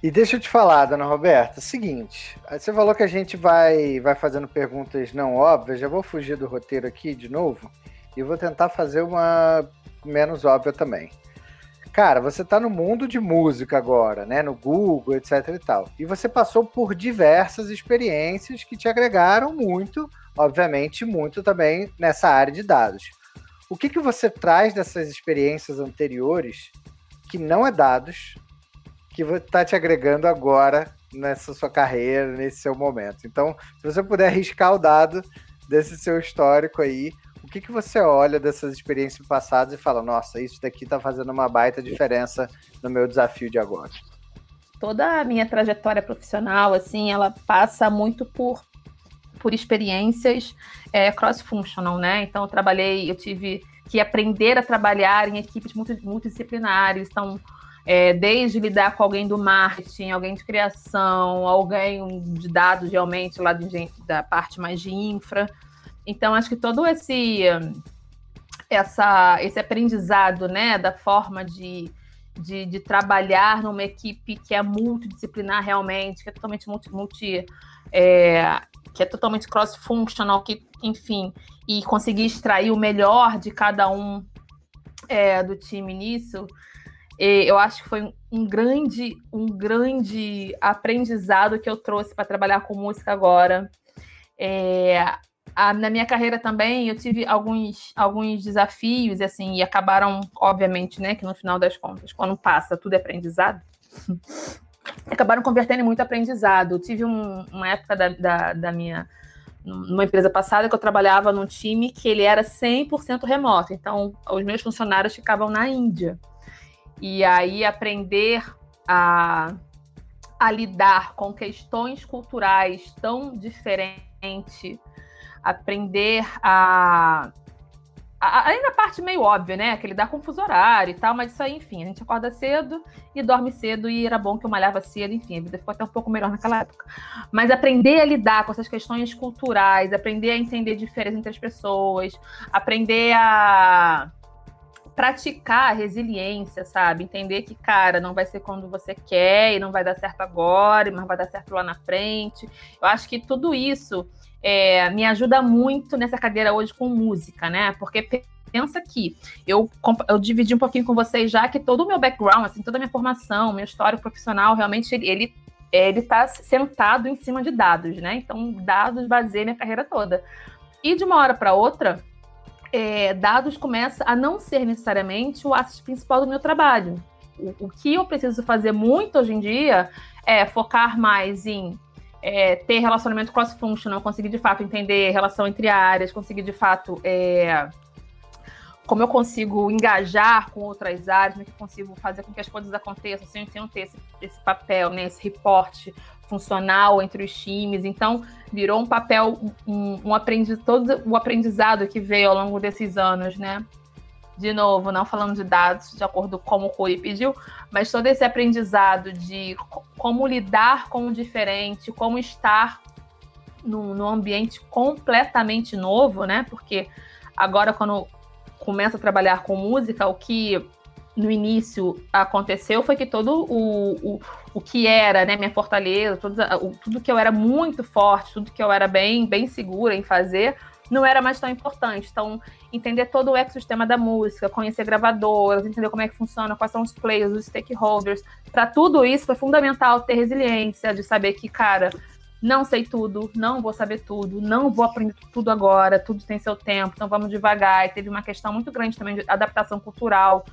E deixa eu te falar, dona Roberta, seguinte, você falou que a gente vai, vai fazendo perguntas não óbvias, já vou fugir do roteiro aqui de novo e vou tentar fazer uma menos óbvia também. Cara, você está no mundo de música agora, né? No Google, etc e tal. E você passou por diversas experiências que te agregaram muito, obviamente, muito também nessa área de dados. O que, que você traz dessas experiências anteriores que não é dados, que está te agregando agora nessa sua carreira, nesse seu momento? Então, se você puder arriscar o dado desse seu histórico aí, o que, que você olha dessas experiências passadas e fala, nossa, isso daqui está fazendo uma baita diferença no meu desafio de agora? Toda a minha trajetória profissional, assim, ela passa muito por por experiências é, cross-functional, né? Então, eu trabalhei, eu tive que aprender a trabalhar em equipes multidisciplinares, então, é, desde lidar com alguém do marketing, alguém de criação, alguém de dados, realmente, lá de, da parte mais de infra, então, acho que todo esse, essa, esse aprendizado, né, da forma de, de, de, trabalhar numa equipe que é multidisciplinar realmente, que é totalmente multi, multi é, que é totalmente cross-functional, que, enfim, e conseguir extrair o melhor de cada um é, do time nisso, eu acho que foi um grande, um grande aprendizado que eu trouxe para trabalhar com música agora. É, a, na minha carreira também eu tive alguns, alguns desafios, assim, e acabaram, obviamente, né, que no final das contas, quando passa, tudo é aprendizado, acabaram convertendo em muito aprendizado. Eu tive um, uma época da, da, da, minha numa empresa passada que eu trabalhava num time que ele era 100% remoto, então os meus funcionários ficavam na Índia. E aí aprender a, a lidar com questões culturais tão diferentes aprender a, Além da parte meio óbvia, né? Que ele dá confuso horário e tal, mas isso aí, enfim, a gente acorda cedo e dorme cedo, e era bom que eu malhava cedo, enfim, a vida ficou até um pouco melhor naquela época. Mas aprender a lidar com essas questões culturais, aprender a entender diferença entre as pessoas, aprender a praticar a resiliência, sabe? Entender que, cara, não vai ser quando você quer e não vai dar certo agora, mas vai dar certo lá na frente. Eu acho que tudo isso é, me ajuda muito nessa cadeira hoje com música, né? Porque pensa que eu, eu dividi um pouquinho com vocês já que todo o meu background, assim, toda a minha formação, meu histórico profissional, realmente ele, ele ele está sentado em cima de dados, né? Então, dados baseiam minha carreira toda. E de uma hora para outra, é, dados começa a não ser necessariamente o asset principal do meu trabalho. O, o que eu preciso fazer muito hoje em dia é focar mais em é, ter relacionamento cross-functional, conseguir de fato entender relação entre áreas, conseguir de fato é, como eu consigo engajar com outras áreas, como é eu consigo fazer com que as coisas aconteçam sem, sem ter esse, esse papel, né, esse reporte funcional entre os times. Então, virou um papel, um, um aprendiz, todo o aprendizado que veio ao longo desses anos, né? De novo, não falando de dados, de acordo com como o Rui pediu, mas todo esse aprendizado de como lidar com o diferente, como estar num, num ambiente completamente novo, né? Porque agora, quando começa a trabalhar com música, o que no início aconteceu foi que todo o, o, o que era né, minha fortaleza, tudo, o, tudo que eu era muito forte, tudo que eu era bem, bem segura em fazer, não era mais tão importante. Então, entender todo o ecossistema da música, conhecer gravadoras, entender como é que funciona, quais são os players, os stakeholders, para tudo isso foi fundamental ter resiliência, de saber que, cara, não sei tudo, não vou saber tudo, não vou aprender tudo agora, tudo tem seu tempo, então vamos devagar. E teve uma questão muito grande também de adaptação cultural,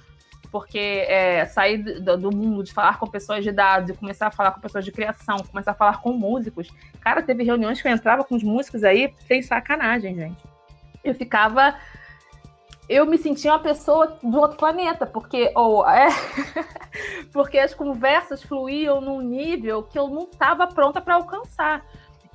porque é, sair do, do, mundo de falar com pessoas de dados começar a falar com pessoas de criação, começar a falar com músicos. Cara, teve reuniões que eu entrava com os músicos aí, sem sacanagem, gente. Eu ficava. Eu me sentia uma pessoa do outro planeta, porque ou é, porque as conversas fluíam num nível que eu não estava pronta para alcançar.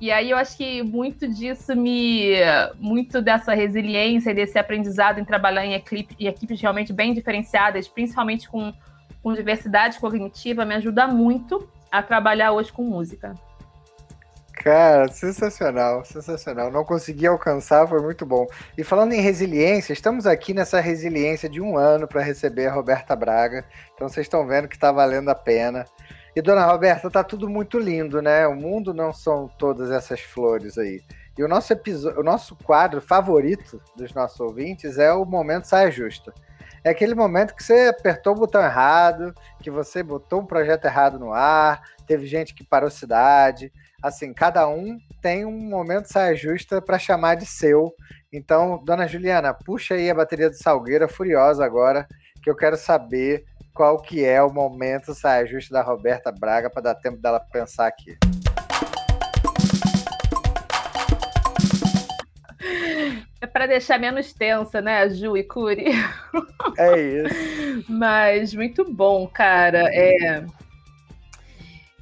E aí eu acho que muito disso me. Muito dessa resiliência, desse aprendizado em trabalhar em, equipe, equipes realmente bem diferenciadas, principalmente com, com diversidade cognitiva, me ajuda muito a trabalhar hoje com música. Cara, sensacional, sensacional. Não consegui alcançar, foi muito bom. E falando em resiliência, estamos aqui nessa resiliência de um ano para receber a Roberta Braga. Então vocês estão vendo que está valendo a pena. E, dona Roberta, tá tudo muito lindo, né? O mundo não são todas essas flores aí. E o nosso episódio, o nosso quadro favorito dos nossos ouvintes é o momento saia justa. É aquele momento que você apertou o botão errado, que você botou um projeto errado no ar, teve gente que parou cidade. Assim, cada um tem um momento saia justa para chamar de seu. Então, dona Juliana, puxa aí a bateria do Salgueira furiosa agora, que eu quero saber qual que é o momento saia justa da Roberta Braga para dar tempo dela pensar aqui. É para deixar menos tensa, né, Ju e Curi? É isso. Mas muito bom, cara. É,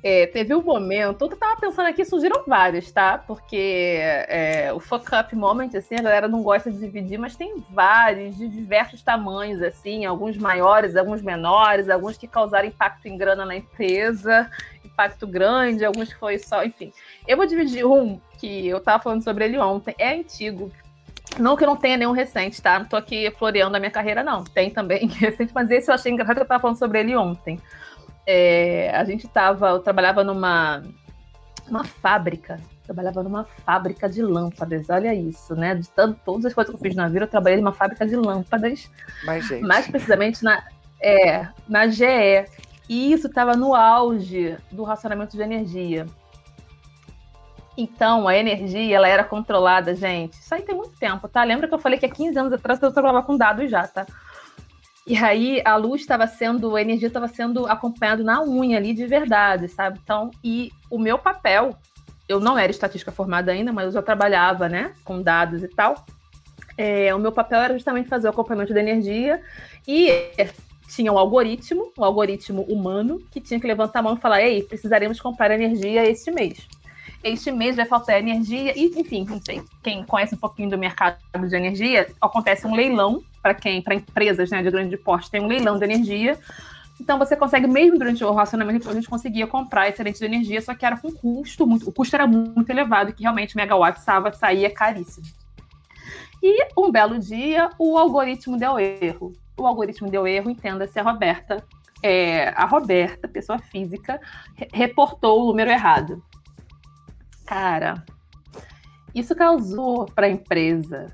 é, teve um momento, eu tava pensando aqui, surgiram vários, tá? Porque é, o fuck up moment, assim, a galera não gosta de dividir, mas tem vários, de diversos tamanhos, assim, alguns maiores, alguns menores, alguns que causaram impacto em grana na empresa, impacto grande, alguns que foi só, enfim. Eu vou dividir um que eu tava falando sobre ele ontem, é antigo. Não que eu não tenha nenhum recente, tá? Não tô aqui floreando a minha carreira, não. Tem também recente, mas esse eu achei engraçado que eu tava falando sobre ele ontem é, a gente tava, eu trabalhava numa uma fábrica, trabalhava numa fábrica de lâmpadas, olha isso, né? De tanto, todas as coisas que eu fiz na vida, eu trabalhei numa fábrica de lâmpadas. Mas. Mais precisamente na, é, na GE. E isso estava no auge do racionamento de energia. Então, a energia, ela era controlada, gente. Isso aí tem muito tempo, tá? Lembra que eu falei que há 15 anos atrás eu trabalhava com dados já, tá? E aí a luz estava sendo, a energia estava sendo acompanhada na unha ali de verdade, sabe? Então, e o meu papel, eu não era estatística formada ainda, mas eu já trabalhava, né, com dados e tal. É, o meu papel era justamente fazer o acompanhamento da energia e tinha um algoritmo, um algoritmo humano, que tinha que levantar a mão e falar: ei, precisaremos comprar energia este mês. Este mês vai faltar energia, e enfim, não sei, quem conhece um pouquinho do mercado de energia, acontece um leilão para quem, para empresas né, de grande porte, tem um leilão de energia. Então você consegue, mesmo durante o racionamento, a gente conseguia comprar excedente de energia, só que era com custo, muito, o custo era muito elevado, que realmente megawatt estava saía caríssimo. E um belo dia, o algoritmo deu erro. O algoritmo deu erro, entenda-se a Roberta. É, a Roberta, pessoa física, reportou o número errado. Cara, isso causou para a empresa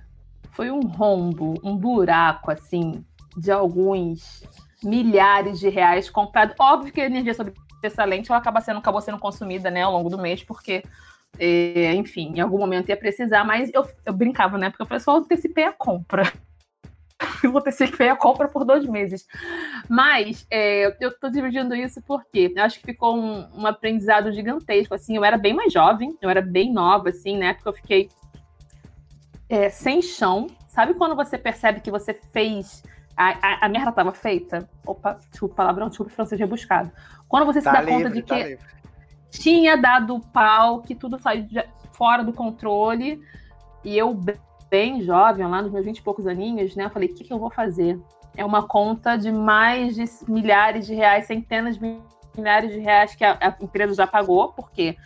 foi um rombo, um buraco assim de alguns milhares de reais comprado. Óbvio que a energia sobressalente ela acaba sendo, acabou sendo consumida né, ao longo do mês, porque, é, enfim, em algum momento ia precisar, mas eu, eu brincava, né? Porque eu falei, só antecipei a compra. eu vou antecipei a compra por dois meses. Mas é, eu estou dividindo isso porque eu acho que ficou um, um, aprendizado gigantesco. Assim, eu era bem mais jovem, eu era bem nova, assim, né? Porque eu fiquei é, sem chão. Sabe quando você percebe que você fez a, a, a merda estava feita. Opa, desculpa, palavrão, desculpa, francês rebuscado. Quando você tá se dá livre, conta de tá que livre. tinha dado pau, que tudo saiu de, fora do controle, e eu, bem jovem, lá nos meus 20 e poucos aninhos, né, eu falei: o que, que eu vou fazer? É uma conta de mais de milhares de reais, centenas de milhares de reais que a, a empresa já pagou, porque,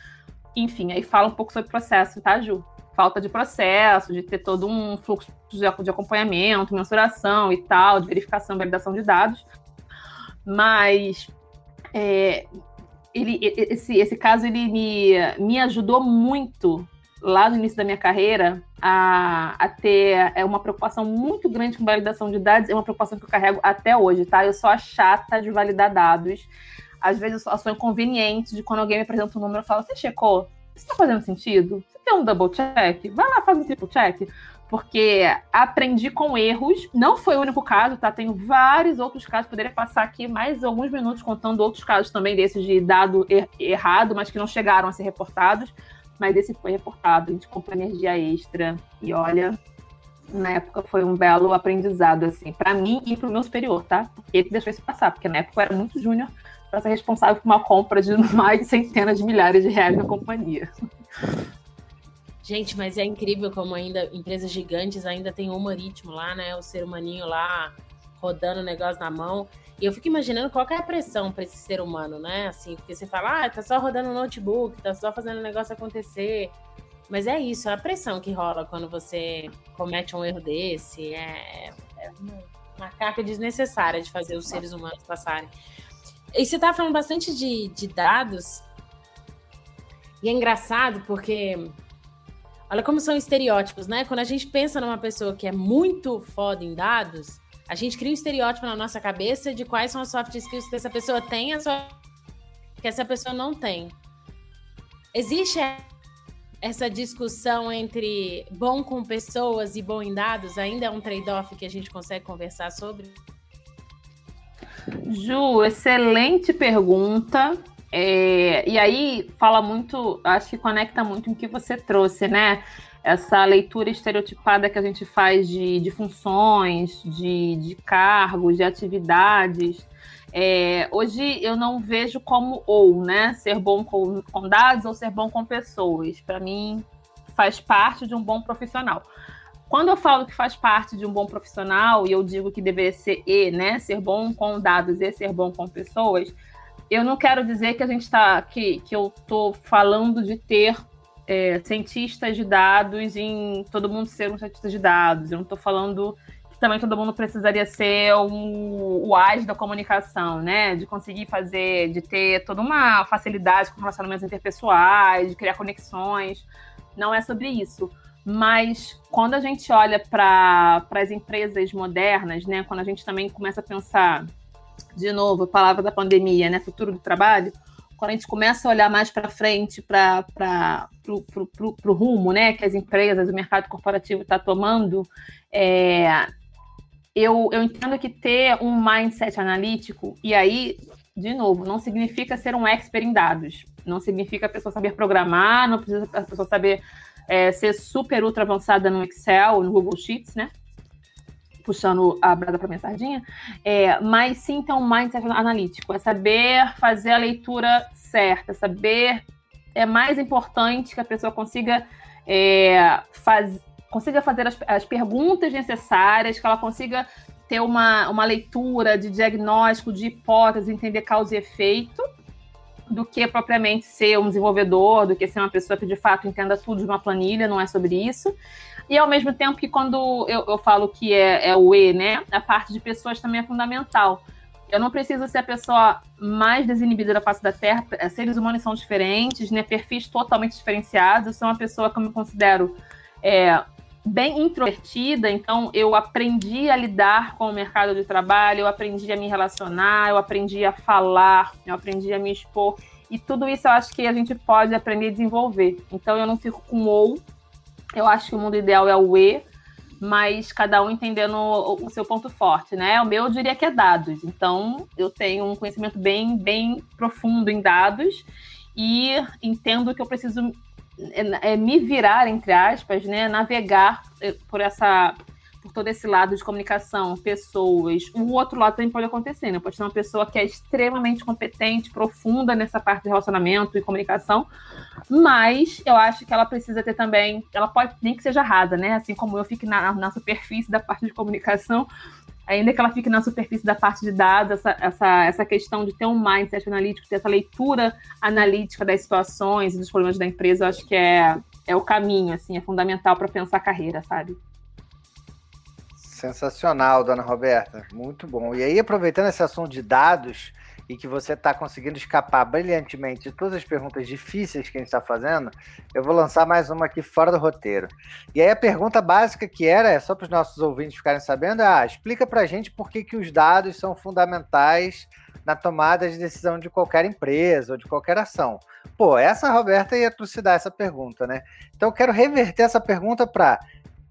enfim, aí fala um pouco sobre processo, tá, Ju? falta de processo, de ter todo um fluxo de, acompanhamento, mensuração e tal, de verificação, validação de dados. Mas é, ele, esse, esse caso ele me, me ajudou muito lá no início da minha carreira a, a ter é uma preocupação muito grande com validação de dados, é uma preocupação que eu carrego até hoje, tá? Eu sou a chata de validar dados. Às vezes eu sou inconveniente de quando alguém me apresenta um número, eu falo, você checou? Isso tá fazendo sentido? quer um double check? Vai lá, faz um triple check. Porque aprendi com erros. Não foi o único caso, tá? Tenho vários outros casos. Poderia passar aqui mais alguns minutos contando outros casos também desses de dado er errado, mas que não chegaram a ser reportados. Mas esse foi reportado. A gente comprou energia extra. E olha, na época foi um belo aprendizado, assim, para mim e para o meu superior, tá? Ele deixou isso passar, porque na época eu era muito júnior para ser responsável por uma compra de mais de centenas de milhares de reais na companhia. Gente, mas é incrível como ainda empresas gigantes ainda tem humorísmo lá, né? O ser humaninho lá rodando o negócio na mão. E eu fico imaginando qual é a pressão para esse ser humano, né? Assim, porque você fala, ah, tá só rodando notebook, tá só fazendo o negócio acontecer. Mas é isso, é a pressão que rola quando você comete um erro desse. É, é uma carga desnecessária de fazer os seres humanos passarem. E você tá falando bastante de, de dados. E é engraçado porque Olha como são estereótipos, né? Quando a gente pensa numa pessoa que é muito foda em dados, a gente cria um estereótipo na nossa cabeça de quais são as soft skills que essa pessoa tem e que essa pessoa não tem. Existe essa discussão entre bom com pessoas e bom em dados? Ainda é um trade-off que a gente consegue conversar sobre? Ju, excelente pergunta. É, e aí fala muito, acho que conecta muito com o que você trouxe, né? Essa leitura estereotipada que a gente faz de, de funções, de, de cargos, de atividades. É, hoje eu não vejo como ou, né? Ser bom com, com dados ou ser bom com pessoas. Para mim, faz parte de um bom profissional. Quando eu falo que faz parte de um bom profissional, e eu digo que deveria ser E, né? Ser bom com dados e ser bom com pessoas, eu não quero dizer que a gente está que, que eu estou falando de ter é, cientistas de dados em todo mundo ser um cientista de dados. Eu não estou falando que também todo mundo precisaria ser um, o AIS da comunicação, né? De conseguir fazer, de ter toda uma facilidade com relacionamentos interpessoais, de criar conexões. Não é sobre isso. Mas quando a gente olha para as empresas modernas, né? Quando a gente também começa a pensar de novo, a palavra da pandemia, né? Futuro do trabalho. Quando a gente começa a olhar mais para frente, para o rumo né, que as empresas, o mercado corporativo está tomando, é, eu, eu entendo que ter um mindset analítico, e aí, de novo, não significa ser um expert em dados. Não significa a pessoa saber programar, não precisa a pessoa saber é, ser super ultra avançada no Excel, no Google Sheets, né? Puxando a brada para minha sardinha, é, mas sim ter um mindset analítico, é saber fazer a leitura certa, saber é mais importante que a pessoa consiga é, consiga fazer as, as perguntas necessárias, que ela consiga ter uma, uma leitura de diagnóstico, de hipótese, entender causa e efeito, do que propriamente ser um desenvolvedor, do que ser uma pessoa que de fato entenda tudo de uma planilha, não é sobre isso. E ao mesmo tempo que quando eu, eu falo que é, é o E, né, a parte de pessoas também é fundamental. Eu não preciso ser a pessoa mais desinibida da face da Terra. Seres humanos são diferentes, né? Perfis totalmente diferenciados. Eu sou uma pessoa que eu me considero é, bem introvertida, então eu aprendi a lidar com o mercado de trabalho, eu aprendi a me relacionar, eu aprendi a falar, eu aprendi a me expor. E tudo isso eu acho que a gente pode aprender a desenvolver. Então eu não fico com ou. Eu acho que o mundo ideal é o E, mas cada um entendendo o, seu ponto forte, né? O meu eu diria que é dados. Então eu tenho um conhecimento bem, bem profundo em dados e entendo que eu preciso é, é, me virar, entre aspas, né, navegar é, por essa por todo esse lado de comunicação, pessoas. O outro lado também pode acontecer, né? Pode ser uma pessoa que é extremamente competente, profunda nessa parte de relacionamento e comunicação, mas eu acho que ela precisa ter também, ela pode nem que seja rasa, né? Assim como eu fico na, na superfície da parte de comunicação, ainda que ela fique na superfície da parte de dados, essa, essa, essa questão de ter um mindset analítico, ter essa leitura analítica das situações e dos problemas da empresa, eu acho que é, é o caminho, assim, é fundamental para pensar a carreira, sabe? Sensacional, dona Roberta. Muito bom. E aí, aproveitando esse assunto de dados, e que você está conseguindo escapar brilhantemente de todas as perguntas difíceis que a gente está fazendo, eu vou lançar mais uma aqui fora do roteiro. E aí a pergunta básica que era, é só para os nossos ouvintes ficarem sabendo, é, ah, explica para a gente por que, que os dados são fundamentais na tomada de decisão de qualquer empresa ou de qualquer ação. Pô, essa Roberta ia trucidar essa pergunta, né? Então eu quero reverter essa pergunta para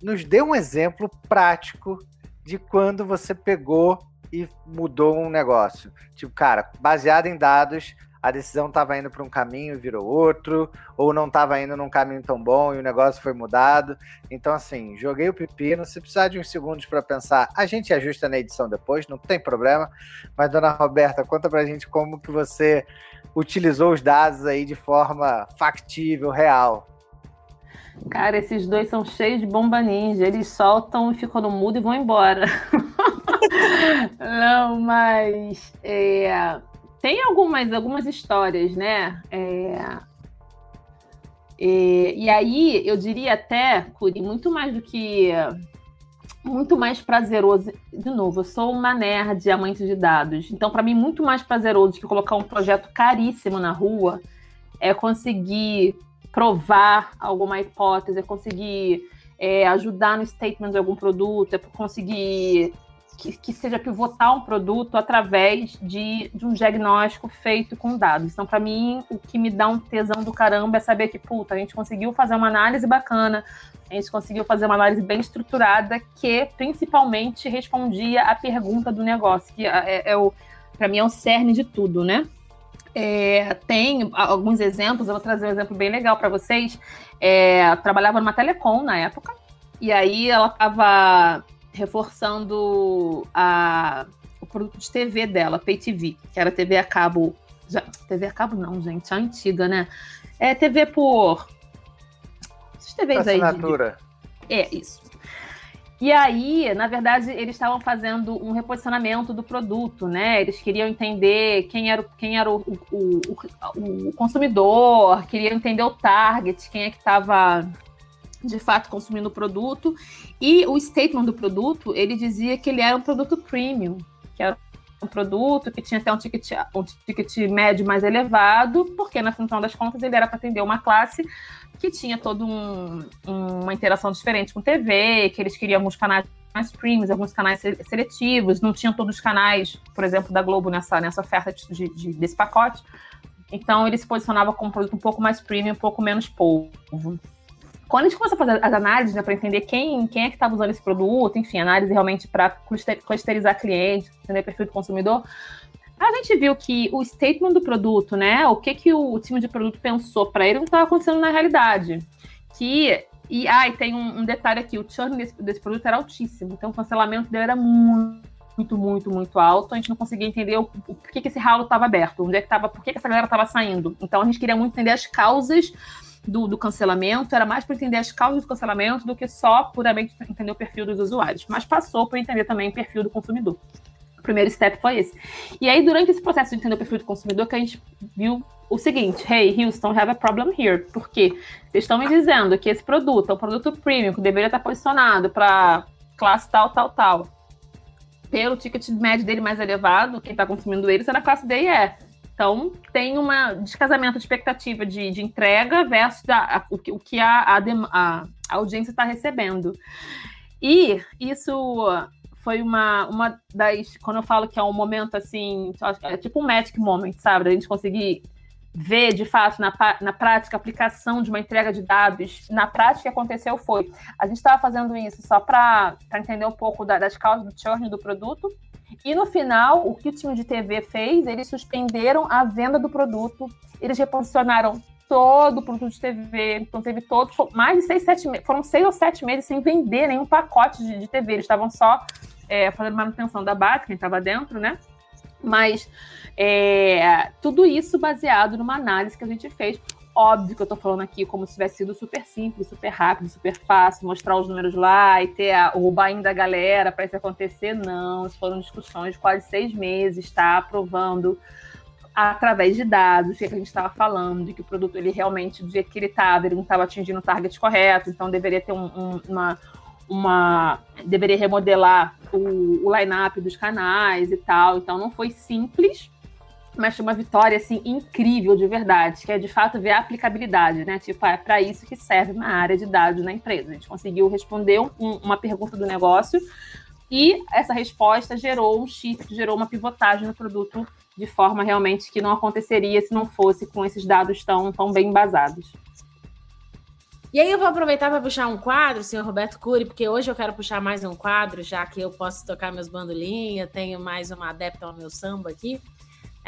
nos dê um exemplo prático de quando você pegou e mudou um negócio. Tipo, cara, baseado em dados, a decisão estava indo para um caminho e virou outro, ou não estava indo num caminho tão bom e o negócio foi mudado. Então, assim, joguei o pepino. Se precisar de uns segundos para pensar, a gente ajusta na edição depois, não tem problema. Mas, dona Roberta, conta para a gente como que você utilizou os dados aí de forma factível, real. Cara, esses dois são cheios de bomba ninja. Eles soltam e ficam no mudo e vão embora. Não, mas é, tem algumas, algumas histórias, né? É, é, e aí eu diria até, Curi, muito mais do que muito mais prazeroso. De novo, eu sou uma nerd amante de dados. Então, para mim, muito mais prazeroso que colocar um projeto caríssimo na rua é conseguir provar alguma hipótese, é conseguir é, ajudar no statement de algum produto, é conseguir que, que, seja pivotar um produto através de, de um diagnóstico feito com dados. Então, para mim, o que me dá um tesão do caramba é saber que, puta, a gente conseguiu fazer uma análise bacana, a gente conseguiu fazer uma análise bem estruturada que principalmente respondia à pergunta do negócio, que é, é o, para mim é o cerne de tudo, né? É, tem alguns exemplos, eu vou trazer um exemplo bem legal para vocês. É, trabalhava numa telecom na época, e aí ela estava reforçando a, o produto de TV dela, Pay TV, que era TV a cabo. Já, TV a cabo não, gente, a antiga, né? É TV por. Essas TVs Assinatura. aí. De... É, isso. E aí, na verdade, eles estavam fazendo um reposicionamento do produto, né? Eles queriam entender quem era, quem era o, o, o, o consumidor, queriam entender o target, quem é que estava de fato consumindo o produto. E o statement do produto, ele dizia que ele era um produto premium, que era um produto que tinha até um ticket, um ticket médio mais elevado, porque na função das contas ele era para atender uma classe que tinha toda um, uma interação diferente com TV, que eles queriam alguns canais mais premiums, alguns canais seletivos, não tinham todos os canais, por exemplo, da Globo nessa, nessa oferta de, de, desse pacote. Então ele se posicionava como um produto um pouco mais premium, um pouco menos povo. Quando a gente começa a fazer as análises, né, para entender quem, quem é que estava usando esse produto, enfim, análise realmente para clusterizar cliente, entender perfil do consumidor, a gente viu que o statement do produto, né, o que, que o time de produto pensou para ele, não estava acontecendo na realidade. Que, e, e tem um, um detalhe aqui, o churn desse, desse, produto era altíssimo, então o cancelamento dele era muito, muito, muito, muito alto, a gente não conseguia entender o, o que, que esse ralo estava aberto, onde é que estava, por que, que essa galera estava saindo. Então a gente queria muito entender as causas do, do cancelamento, era mais para entender as causas do cancelamento do que só puramente entender o perfil dos usuários, mas passou para entender também o perfil do consumidor. Primeiro step foi esse. E aí, durante esse processo de entender o perfil do consumidor, que a gente viu o seguinte: Hey, Houston, have a problem here. Por quê? Vocês estão me dizendo que esse produto é um produto premium, que deveria estar posicionado para classe tal, tal, tal. Pelo ticket médio dele mais elevado, quem está consumindo ele será classe D e E. Então, tem uma descasamento de expectativa de, de entrega versus a, o, o, que a, a audiência está recebendo. E isso foi uma, uma das. Quando eu falo que é um momento assim, é tipo um magic moment, sabe? Da gente conseguir ver de fato na, na prática a aplicação de uma entrega de dados. Na prática, o que aconteceu foi: a gente estava fazendo isso só para entender um pouco da, das causas do churn do produto e no final, o que o time de TV fez, eles suspenderam a venda do produto, eles reposicionaram todo o produto de TV, então teve todo, mais de seis, sete meses, foram seis ou sete meses sem vender nenhum pacote de, de TV, eles estavam só é, fazendo manutenção da base, quem estava dentro, né? Mas é, tudo isso baseado numa análise que a gente fez Óbvio que eu tô falando aqui como se tivesse sido super simples, super rápido, super fácil, mostrar os números lá e ter a, o buy da galera para isso acontecer. Não, isso foram discussões de quase seis meses, tá? Aprovando através de dados, o que a gente estava falando, de que o produto ele realmente, do jeito que ele estava, ele não estava atingindo o target correto, então deveria ter um, um, uma, uma. deveria remodelar o, o line-up dos canais e tal. Então não foi simples, mas foi uma vitória assim incrível de verdade, que é de fato ver a aplicabilidade, né? Tipo, é para isso que serve uma área de dados na empresa. A gente conseguiu responder um, uma pergunta do negócio e essa resposta gerou um shift, gerou uma pivotagem no produto de forma realmente que não aconteceria se não fosse com esses dados tão, tão bem embasados. E aí eu vou aproveitar para puxar um quadro, senhor Roberto Cury, porque hoje eu quero puxar mais um quadro, já que eu posso tocar meus bandolinhos, tenho mais uma adepta ao meu samba aqui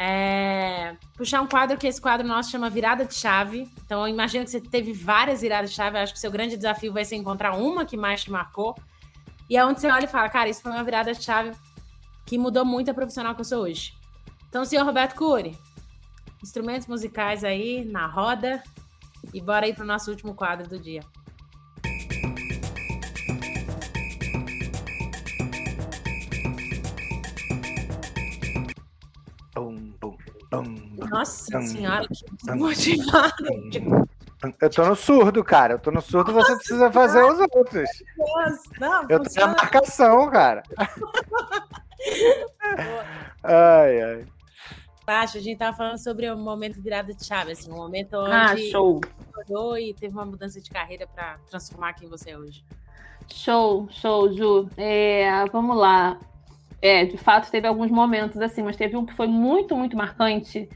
é, puxar um quadro que esse quadro nosso chama Virada de Chave. Então, eu imagino que você teve várias viradas de chave. Eu acho que o seu grande desafio vai ser encontrar uma que mais te marcou. E é onde você olha e fala, cara, isso foi uma virada de chave que mudou muito a profissional que eu sou hoje. Então, senhor Roberto Cury, instrumentos musicais aí na roda. E bora aí para o nosso último quadro do dia. Nossa senhora, que motivado. Eu tô no surdo, cara. Eu tô no surdo, Nossa, você precisa fazer os outros. Não, eu tô na marcação, cara. ai, ai. Acho, a gente tava falando sobre o momento virada de chave, assim, um momento ah, onde ah, show. E teve uma mudança de carreira para transformar quem você é hoje. Show, show, Ju. É, vamos lá. É, de fato, teve alguns momentos assim, mas teve um que foi muito, muito marcante,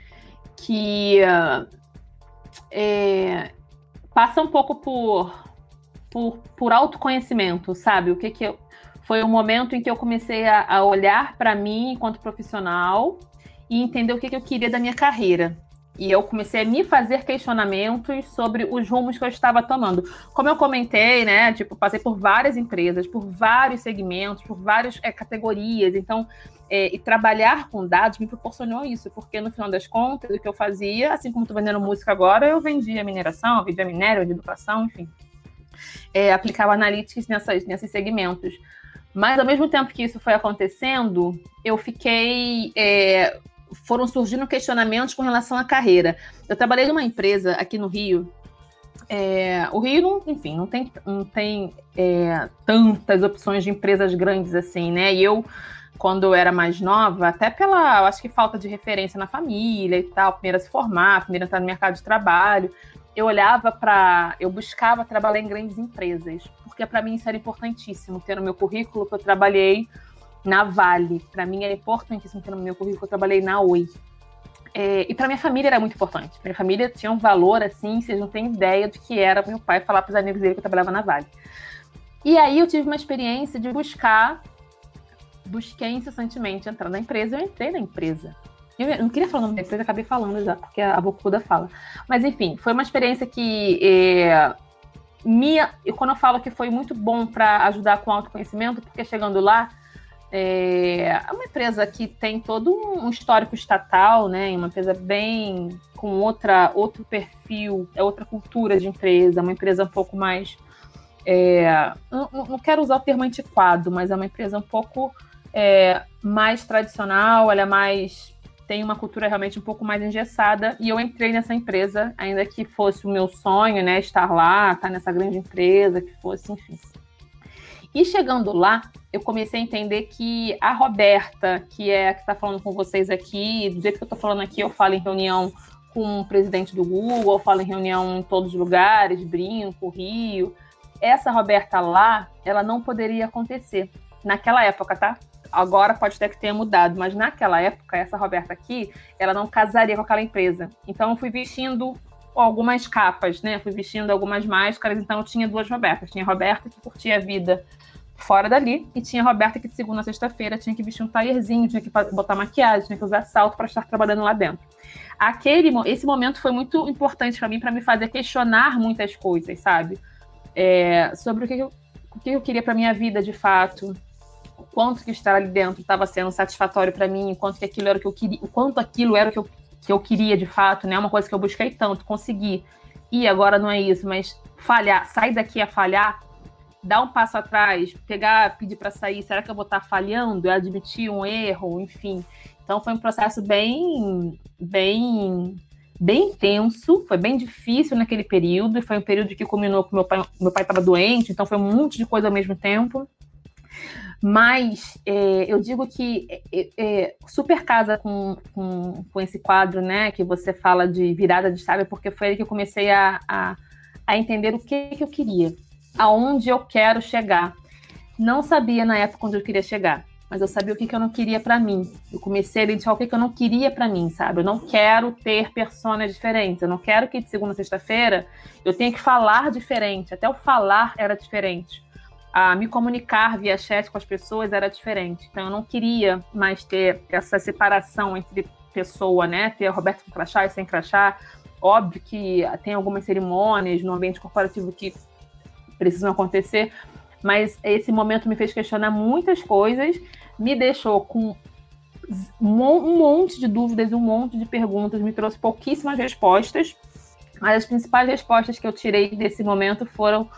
que é, passa um pouco por, por, por autoconhecimento, sabe? O que que eu, foi o momento em que eu comecei a, a olhar para mim enquanto profissional e entender o que, que eu queria da minha carreira. E eu comecei a me fazer questionamentos sobre os rumos que eu estava tomando. Como eu comentei, né? Tipo, passei por várias empresas, por vários segmentos, por várias é, categorias. Então, é, e trabalhar com dados me proporcionou isso, porque no final das contas, o que eu fazia, assim como estou vendendo música agora, eu vendia mineração, vendia minério, de educação, enfim. É, aplicava analytics nessas, nesses segmentos. Mas ao mesmo tempo que isso foi acontecendo, eu fiquei é, foram surgindo questionamentos com relação à carreira. Eu trabalhei numa empresa aqui no Rio. É, o Rio, não, enfim, não tem, não tem é, tantas opções de empresas grandes assim, né? E eu, quando eu era mais nova, até pela, acho que falta de referência na família e tal, primeiro a se formar, primeiro entrar no mercado de trabalho, eu olhava para, eu buscava trabalhar em grandes empresas, porque para mim isso era importantíssimo, ter no meu currículo que eu trabalhei na Vale. Para mim era importantíssimo ter no meu currículo, eu trabalhei na Oi. É, e para minha família era muito importante. Minha família tinha um valor assim, vocês não têm ideia do que era meu pai falar para os amigos dele que eu trabalhava na Vale. E aí eu tive uma experiência de buscar, busquei incessantemente entrar na empresa, eu entrei na empresa. Eu não queria falar o nome da empresa, acabei falando já, porque a Bocuda fala. Mas enfim, foi uma experiência que é, minha, quando eu falo que foi muito bom para ajudar com autoconhecimento, porque chegando lá, é uma empresa que tem todo um histórico estatal, né? Uma empresa bem com outra, outro perfil, é outra cultura de empresa, uma empresa um pouco mais. É, não, não, quero usar o termo antiquado, mas é uma empresa um pouco é, mais tradicional, ela é mais. tem uma cultura realmente um pouco mais engessada. E eu entrei nessa empresa, ainda que fosse o meu sonho, né? Estar lá, estar nessa grande empresa, que fosse, enfim. E chegando lá, eu comecei a entender que a Roberta, que é a que está falando com vocês aqui, do jeito que eu estou falando aqui, eu falo em reunião com o presidente do Google, eu falo em reunião em todos os lugares, Brinco, Rio. Essa Roberta lá, ela não poderia acontecer. Naquela época, tá? Agora pode ter que tenha mudado, mas naquela época, essa Roberta aqui, ela não casaria com aquela empresa. Então eu fui vestindo algumas capas, né? Fui vestindo algumas máscaras, então eu tinha duas Robertas. Tinha a Roberta que curtia a vida fora dali, e tinha a Roberta que de segunda a sexta-feira tinha que vestir um taierzinho, tinha que botar maquiagem, tinha que usar salto para estar trabalhando lá dentro. Aquele, esse momento foi muito importante para mim, para me fazer questionar muitas coisas, sabe? É, sobre o que eu, o que eu queria para minha vida de fato, o quanto que estar ali dentro estava sendo satisfatório para mim, o quanto que aquilo era o que eu queria, o quanto aquilo era o que eu, que eu queria de fato, né? Uma coisa que eu busquei tanto, conseguir. E agora não é isso, mas falhar, sair daqui a falhar, dar um passo atrás, pegar, pedir para sair, será que eu vou estar tá falhando? Eu admitir um erro, enfim. Então foi um processo bem, bem, bem intenso, foi bem difícil naquele período, e foi um período que culminou com meu pai, meu pai estava doente, então foi um monte de coisa ao mesmo tempo. Mas é, eu digo que é, é, super casa com, com, com, esse quadro, né? Que você fala de virada de chave, porque foi aí que eu comecei a, a, a entender o que, que eu queria aonde eu quero chegar. Não sabia na época onde eu queria chegar, mas eu sabia o que, que eu não queria para mim. Eu comecei a identificar o que, que eu não queria para mim, sabe? Eu não quero ter personas diferentes. Eu não quero que de segunda a sexta-feira eu tenha que falar diferente. Até o falar era diferente. A me comunicar via chat com as pessoas era diferente. Então eu não queria mais ter essa separação entre pessoa, né? Ter Roberto com crachá e sem crachá. Óbvio que tem algumas cerimônias no ambiente corporativo que precisam acontecer. Mas esse momento me fez questionar muitas coisas, me deixou com um monte de dúvidas, um monte de perguntas, me trouxe pouquíssimas respostas. Mas as principais respostas que eu tirei desse momento foram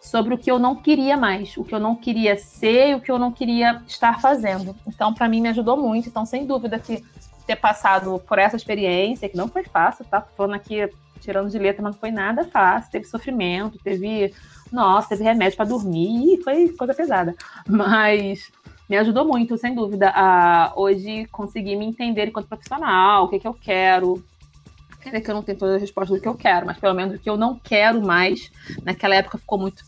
sobre o que eu não queria mais, o que eu não queria ser e o que eu não queria estar fazendo. Então, para mim, me ajudou muito. Então, sem dúvida que ter passado por essa experiência, que não foi fácil, tá? Tô falando aqui, tirando de letra, mas não foi nada fácil. Teve sofrimento, teve nossa, teve remédio para dormir, foi coisa pesada. Mas me ajudou muito, sem dúvida, a hoje conseguir me entender enquanto profissional, o que, que eu quero. Quer dizer que eu não tenho todas as respostas do que eu quero, mas pelo menos o que eu não quero mais, naquela época ficou muito,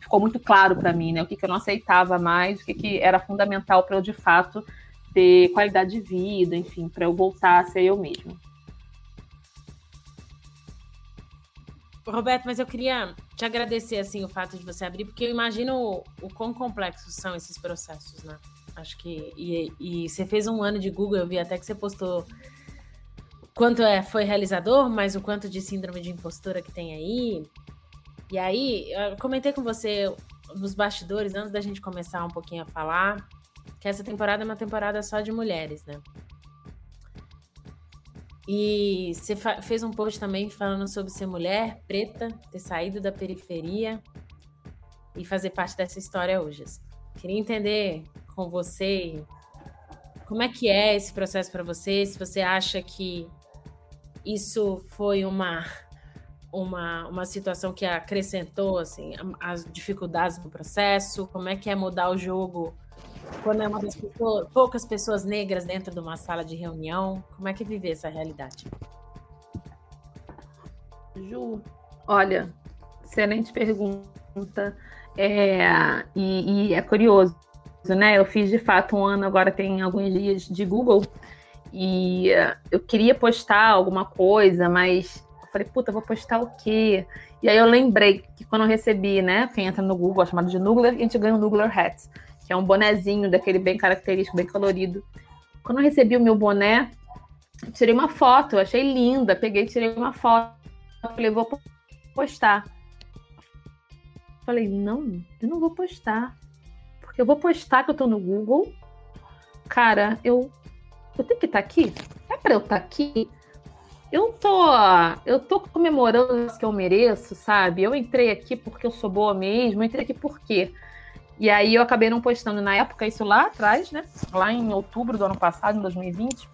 ficou muito claro para mim, né? O que, que eu não aceitava mais, o que, que era fundamental para eu, de fato, ter qualidade de vida, enfim, para eu voltar a ser eu mesma. Roberto, mas eu queria te agradecer assim o fato de você abrir, porque eu imagino o, o quão complexos são esses processos, né? Acho que e, e, você fez um ano de Google, eu vi até que você postou quanto é foi realizador, mas o quanto de síndrome de impostura que tem aí. E aí, eu comentei com você nos bastidores antes da gente começar um pouquinho a falar que essa temporada é uma temporada só de mulheres, né? E você fez um post também falando sobre ser mulher, preta, ter saído da periferia e fazer parte dessa história hoje. Assim. Queria entender com você como é que é esse processo para você, se você acha que isso foi uma uma, uma situação que acrescentou assim as dificuldades do processo, como é que é mudar o jogo quando é uma das pessoas, poucas pessoas negras dentro de uma sala de reunião, como é que é viver essa realidade? Ju, olha, excelente pergunta. É, e, e, é curioso, né? Eu fiz de fato um ano, agora tem alguns dias de Google, e uh, eu queria postar alguma coisa, mas eu falei, puta, vou postar o quê? E aí eu lembrei que quando eu recebi, né? Quem entra no Google, é chamado de Nugler, a gente ganha o Nugler Hats que é um bonezinho daquele bem característico, bem colorido. Quando eu recebi o meu boné, tirei uma foto, achei linda, peguei tirei uma foto, falei, vou postar. Falei, não, eu não vou postar. Porque eu vou postar que eu tô no Google cara, eu, eu tenho que estar tá aqui? É para eu estar tá aqui? Eu tô, eu tô comemorando isso que eu mereço, sabe? Eu entrei aqui porque eu sou boa mesmo, eu entrei aqui por quê? E aí eu acabei não postando na época isso lá atrás, né? Lá em outubro do ano passado, em 2020.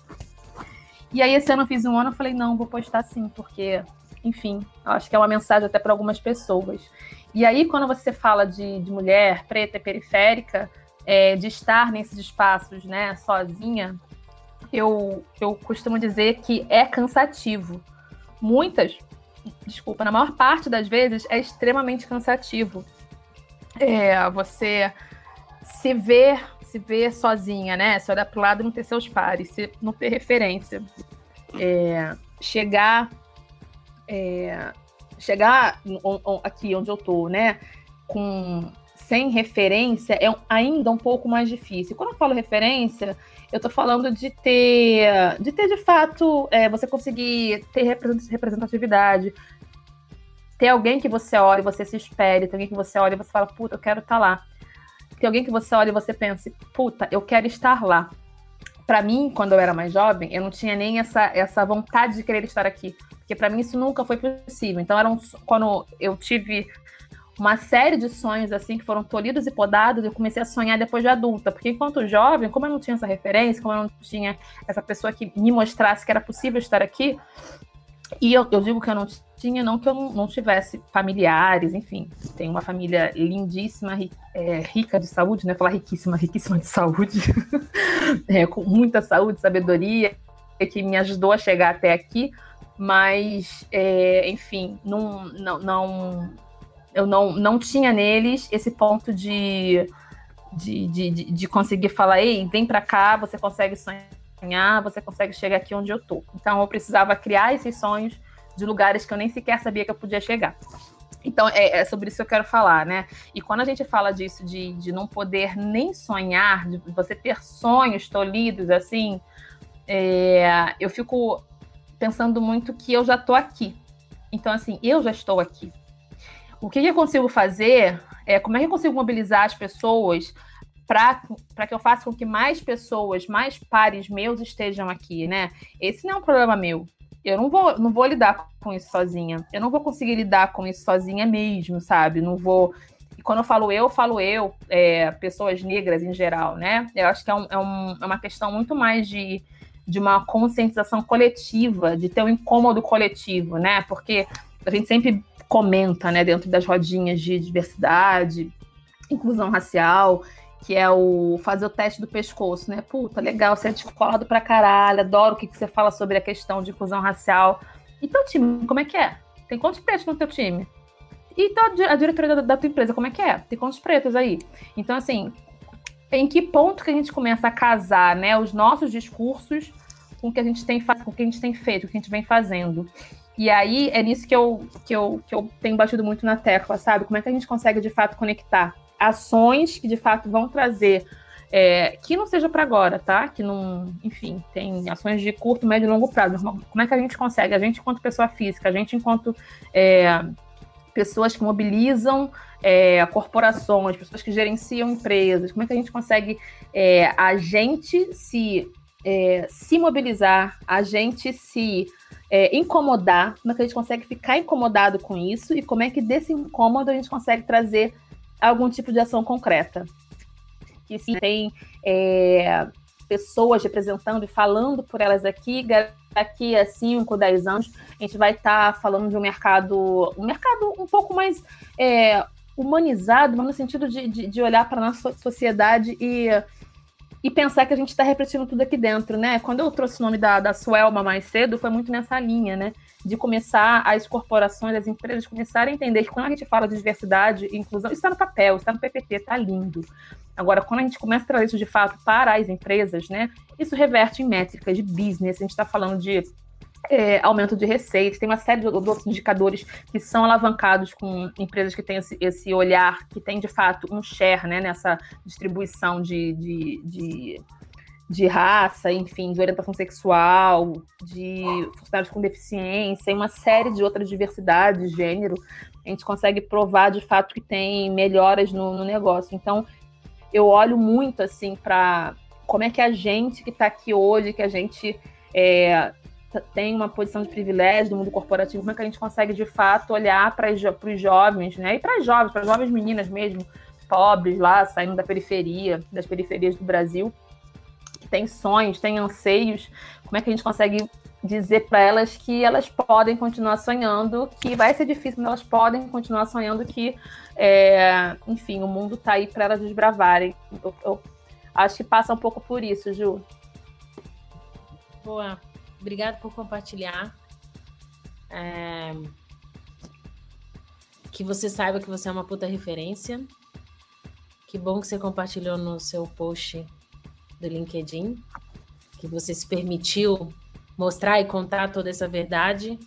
E aí esse ano eu fiz um ano, eu falei, não, vou postar sim, porque, enfim, acho que é uma mensagem até para algumas pessoas. E aí, quando você fala de, de mulher preta e periférica, é, de estar nesses espaços, né, sozinha, eu, eu costumo dizer que é cansativo. Muitas, desculpa, na maior parte das vezes é extremamente cansativo. É, você se ver, se ver sozinha, né? Se olhar para o lado e não ter seus pares, se não ter referência. É, chegar é, chegar aqui onde eu tô, né? Com sem referência é ainda um pouco mais difícil. Quando eu falo referência, eu estou falando de ter, de ter de fato, é, você conseguir ter representatividade, ter alguém que você olha e você se espere, ter alguém que você olha e você fala, puta, eu quero estar tá lá. Ter alguém que você olha e você pense, puta, eu quero estar lá. Para mim, quando eu era mais jovem, eu não tinha nem essa, essa vontade de querer estar aqui, porque para mim isso nunca foi possível. Então, era um, quando eu tive uma série de sonhos assim que foram tolhidos e podados, eu comecei a sonhar depois de adulta, porque enquanto jovem, como eu não tinha essa referência, como eu não tinha essa pessoa que me mostrasse que era possível estar aqui, e eu, eu digo que eu não tinha, não que eu não, não tivesse familiares, enfim, tenho uma família lindíssima, ri, é, rica de saúde, né? Falar riquíssima, riquíssima de saúde, é, com muita saúde, sabedoria, que me ajudou a chegar até aqui, mas, é, enfim, não, não, não, eu não, não tinha neles esse ponto de, de, de, de conseguir falar, ei, vem para cá, você consegue sonhar, você consegue chegar aqui onde eu tô. Então eu precisava criar esses sonhos de lugares que eu nem sequer sabia que eu podia chegar. Então, é, é, sobre isso que eu quero falar, né? E quando a gente fala disso, de, de não poder nem sonhar, de você ter sonhos tolhidos, assim, é, eu fico pensando muito que eu já tô aqui. Então, assim, eu já estou aqui. O que, que eu consigo fazer? É, como é que eu consigo mobilizar as pessoas para que eu faça com que mais pessoas, mais pares meus estejam aqui, né? Esse não é um problema meu. Eu não vou, não vou lidar com isso sozinha. Eu não vou conseguir lidar com isso sozinha mesmo, sabe? Não vou. E quando eu falo eu, falo eu, é, pessoas negras em geral, né? Eu acho que é, um, é, um, é uma questão muito mais de, de uma conscientização coletiva, de ter um incômodo coletivo, né? Porque a gente sempre comenta, né, dentro das rodinhas de diversidade, inclusão racial, que é o fazer o teste do pescoço, né? Puta, legal, você é descolado pra caralho, adoro o que, que você fala sobre a questão de inclusão racial. E teu time, como é que é? Tem quantos pretos no teu time? E a diretoria da, da tua empresa, como é que é? Tem quantos pretos aí? Então, assim, em que ponto que a gente começa a casar, né, os nossos discursos com o que a gente tem, com o que a gente tem feito, o que a gente vem fazendo. E aí é nisso que eu, que, eu, que eu tenho batido muito na tecla, sabe? Como é que a gente consegue de fato conectar ações que de fato vão trazer. É, que não seja para agora, tá? Que não, enfim, tem ações de curto, médio e longo prazo. Como é que a gente consegue? A gente, enquanto pessoa física, a gente, enquanto é, pessoas que mobilizam é, corporações, pessoas que gerenciam empresas, como é que a gente consegue é, a gente se, é, se mobilizar, a gente se é, incomodar, como é que a gente consegue ficar incomodado com isso e como é que desse incômodo a gente consegue trazer algum tipo de ação concreta. Que sim, tem é, pessoas representando e falando por elas aqui, daqui a 5, 10 anos, a gente vai estar tá falando de um mercado, um mercado um pouco mais é, humanizado, mas no sentido de, de, de olhar para a nossa sociedade e e pensar que a gente está refletindo tudo aqui dentro, né? Quando eu trouxe o nome da, da Suelma mais cedo, foi muito nessa linha, né? De começar as corporações, as empresas começarem a entender que quando a gente fala de diversidade e inclusão, isso está no papel, está no PPT, está lindo. Agora, quando a gente começa a trazer isso de fato para as empresas, né? Isso reverte em métricas de business, a gente está falando de é, aumento de receitas, tem uma série de outros indicadores que são alavancados com empresas que têm esse, esse olhar, que tem de fato um share né, nessa distribuição de, de, de, de, raça, enfim, de orientação sexual, de funcionários com deficiência, e uma série de outras diversidades, gênero, a gente consegue provar de fato que tem melhoras no, no negócio. Então, eu olho muito assim para como é que a gente que está aqui hoje, que a gente é, tem uma posição de privilégio do mundo corporativo, como é que a gente consegue de fato olhar para os jovens, né? E para as jovens, para as jovens meninas mesmo, pobres lá, saindo da periferia, das periferias do Brasil, que têm sonhos, têm anseios, como é que a gente consegue dizer para elas que elas podem continuar sonhando, que vai ser difícil, mas elas podem continuar sonhando que, é, enfim, o mundo está aí para elas desbravarem. Eu, eu acho que passa um pouco por isso, Ju. Boa. Obrigado por compartilhar. É... Que você saiba que você é uma puta referência. Que bom que você compartilhou no seu post do LinkedIn. Que você se permitiu mostrar e contar toda essa verdade.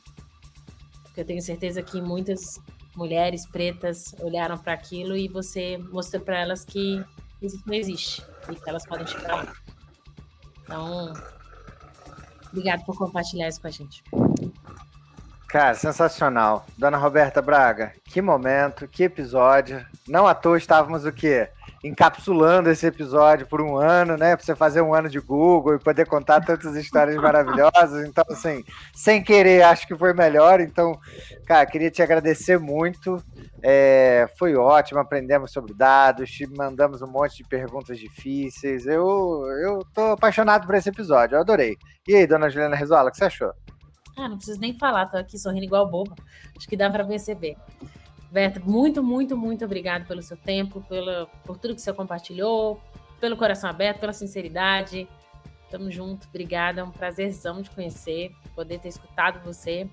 Porque eu tenho certeza que muitas mulheres pretas olharam para aquilo e você mostrou para elas que isso não existe e que elas podem chegar lá. Então, Obrigado por compartilhar isso com a gente. Cara, sensacional. Dona Roberta Braga, que momento, que episódio. Não à toa estávamos o quê? Encapsulando esse episódio por um ano, né? Para você fazer um ano de Google e poder contar tantas histórias maravilhosas. Então, assim, sem querer, acho que foi melhor. Então, cara, queria te agradecer muito. É, foi ótimo, aprendemos sobre dados, te mandamos um monte de perguntas difíceis. Eu, eu tô apaixonado por esse episódio, eu adorei. E aí, dona Juliana Rizola, o que você achou? Ah, não preciso nem falar, tô aqui sorrindo igual boba. Acho que dá para perceber. Berta, muito, muito, muito obrigado pelo seu tempo, pelo, por tudo que você compartilhou, pelo coração aberto, pela sinceridade. Tamo junto, obrigada. É um prazerzão de conhecer, poder ter escutado você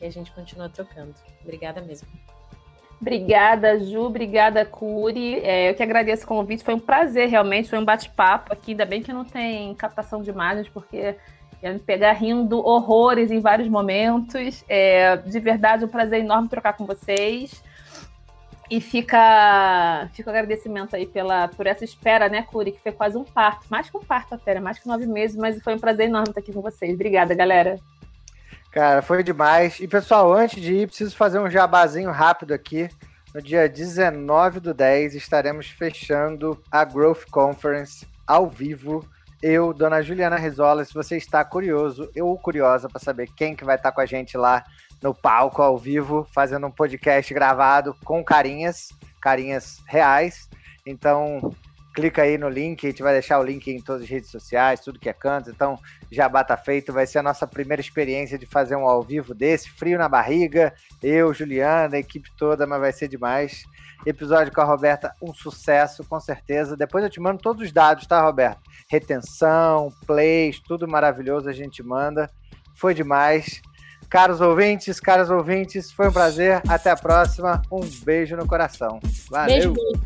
e a gente continua trocando. Obrigada mesmo. Obrigada, Ju. Obrigada, Curi. É, eu que agradeço o convite. Foi um prazer, realmente. Foi um bate-papo aqui. Ainda bem que não tem captação de imagens, porque ia me pegar rindo horrores em vários momentos. É, de verdade, um prazer enorme trocar com vocês. E fica, fica o agradecimento aí pela, por essa espera, né, Curi? Que foi quase um parto. Mais que um parto até, né? mais que nove meses, mas foi um prazer enorme estar aqui com vocês. Obrigada, galera. Cara, foi demais. E pessoal, antes de ir, preciso fazer um jabazinho rápido aqui. No dia 19 do 10, estaremos fechando a Growth Conference ao vivo. Eu, Dona Juliana Rizola, se você está curioso ou curiosa para saber quem que vai estar com a gente lá no palco ao vivo, fazendo um podcast gravado com carinhas, carinhas reais. Então, clica aí no link, a gente vai deixar o link em todas as redes sociais, tudo que é canto. Então, já bata feito, vai ser a nossa primeira experiência de fazer um ao vivo desse, frio na barriga, eu, Juliana, a equipe toda, mas vai ser demais. Episódio com a Roberta, um sucesso, com certeza. Depois eu te mando todos os dados, tá, Roberta? Retenção, plays, tudo maravilhoso a gente manda. Foi demais. Caros ouvintes, caros ouvintes, foi um prazer. Até a próxima. Um beijo no coração. Valeu. Beijo.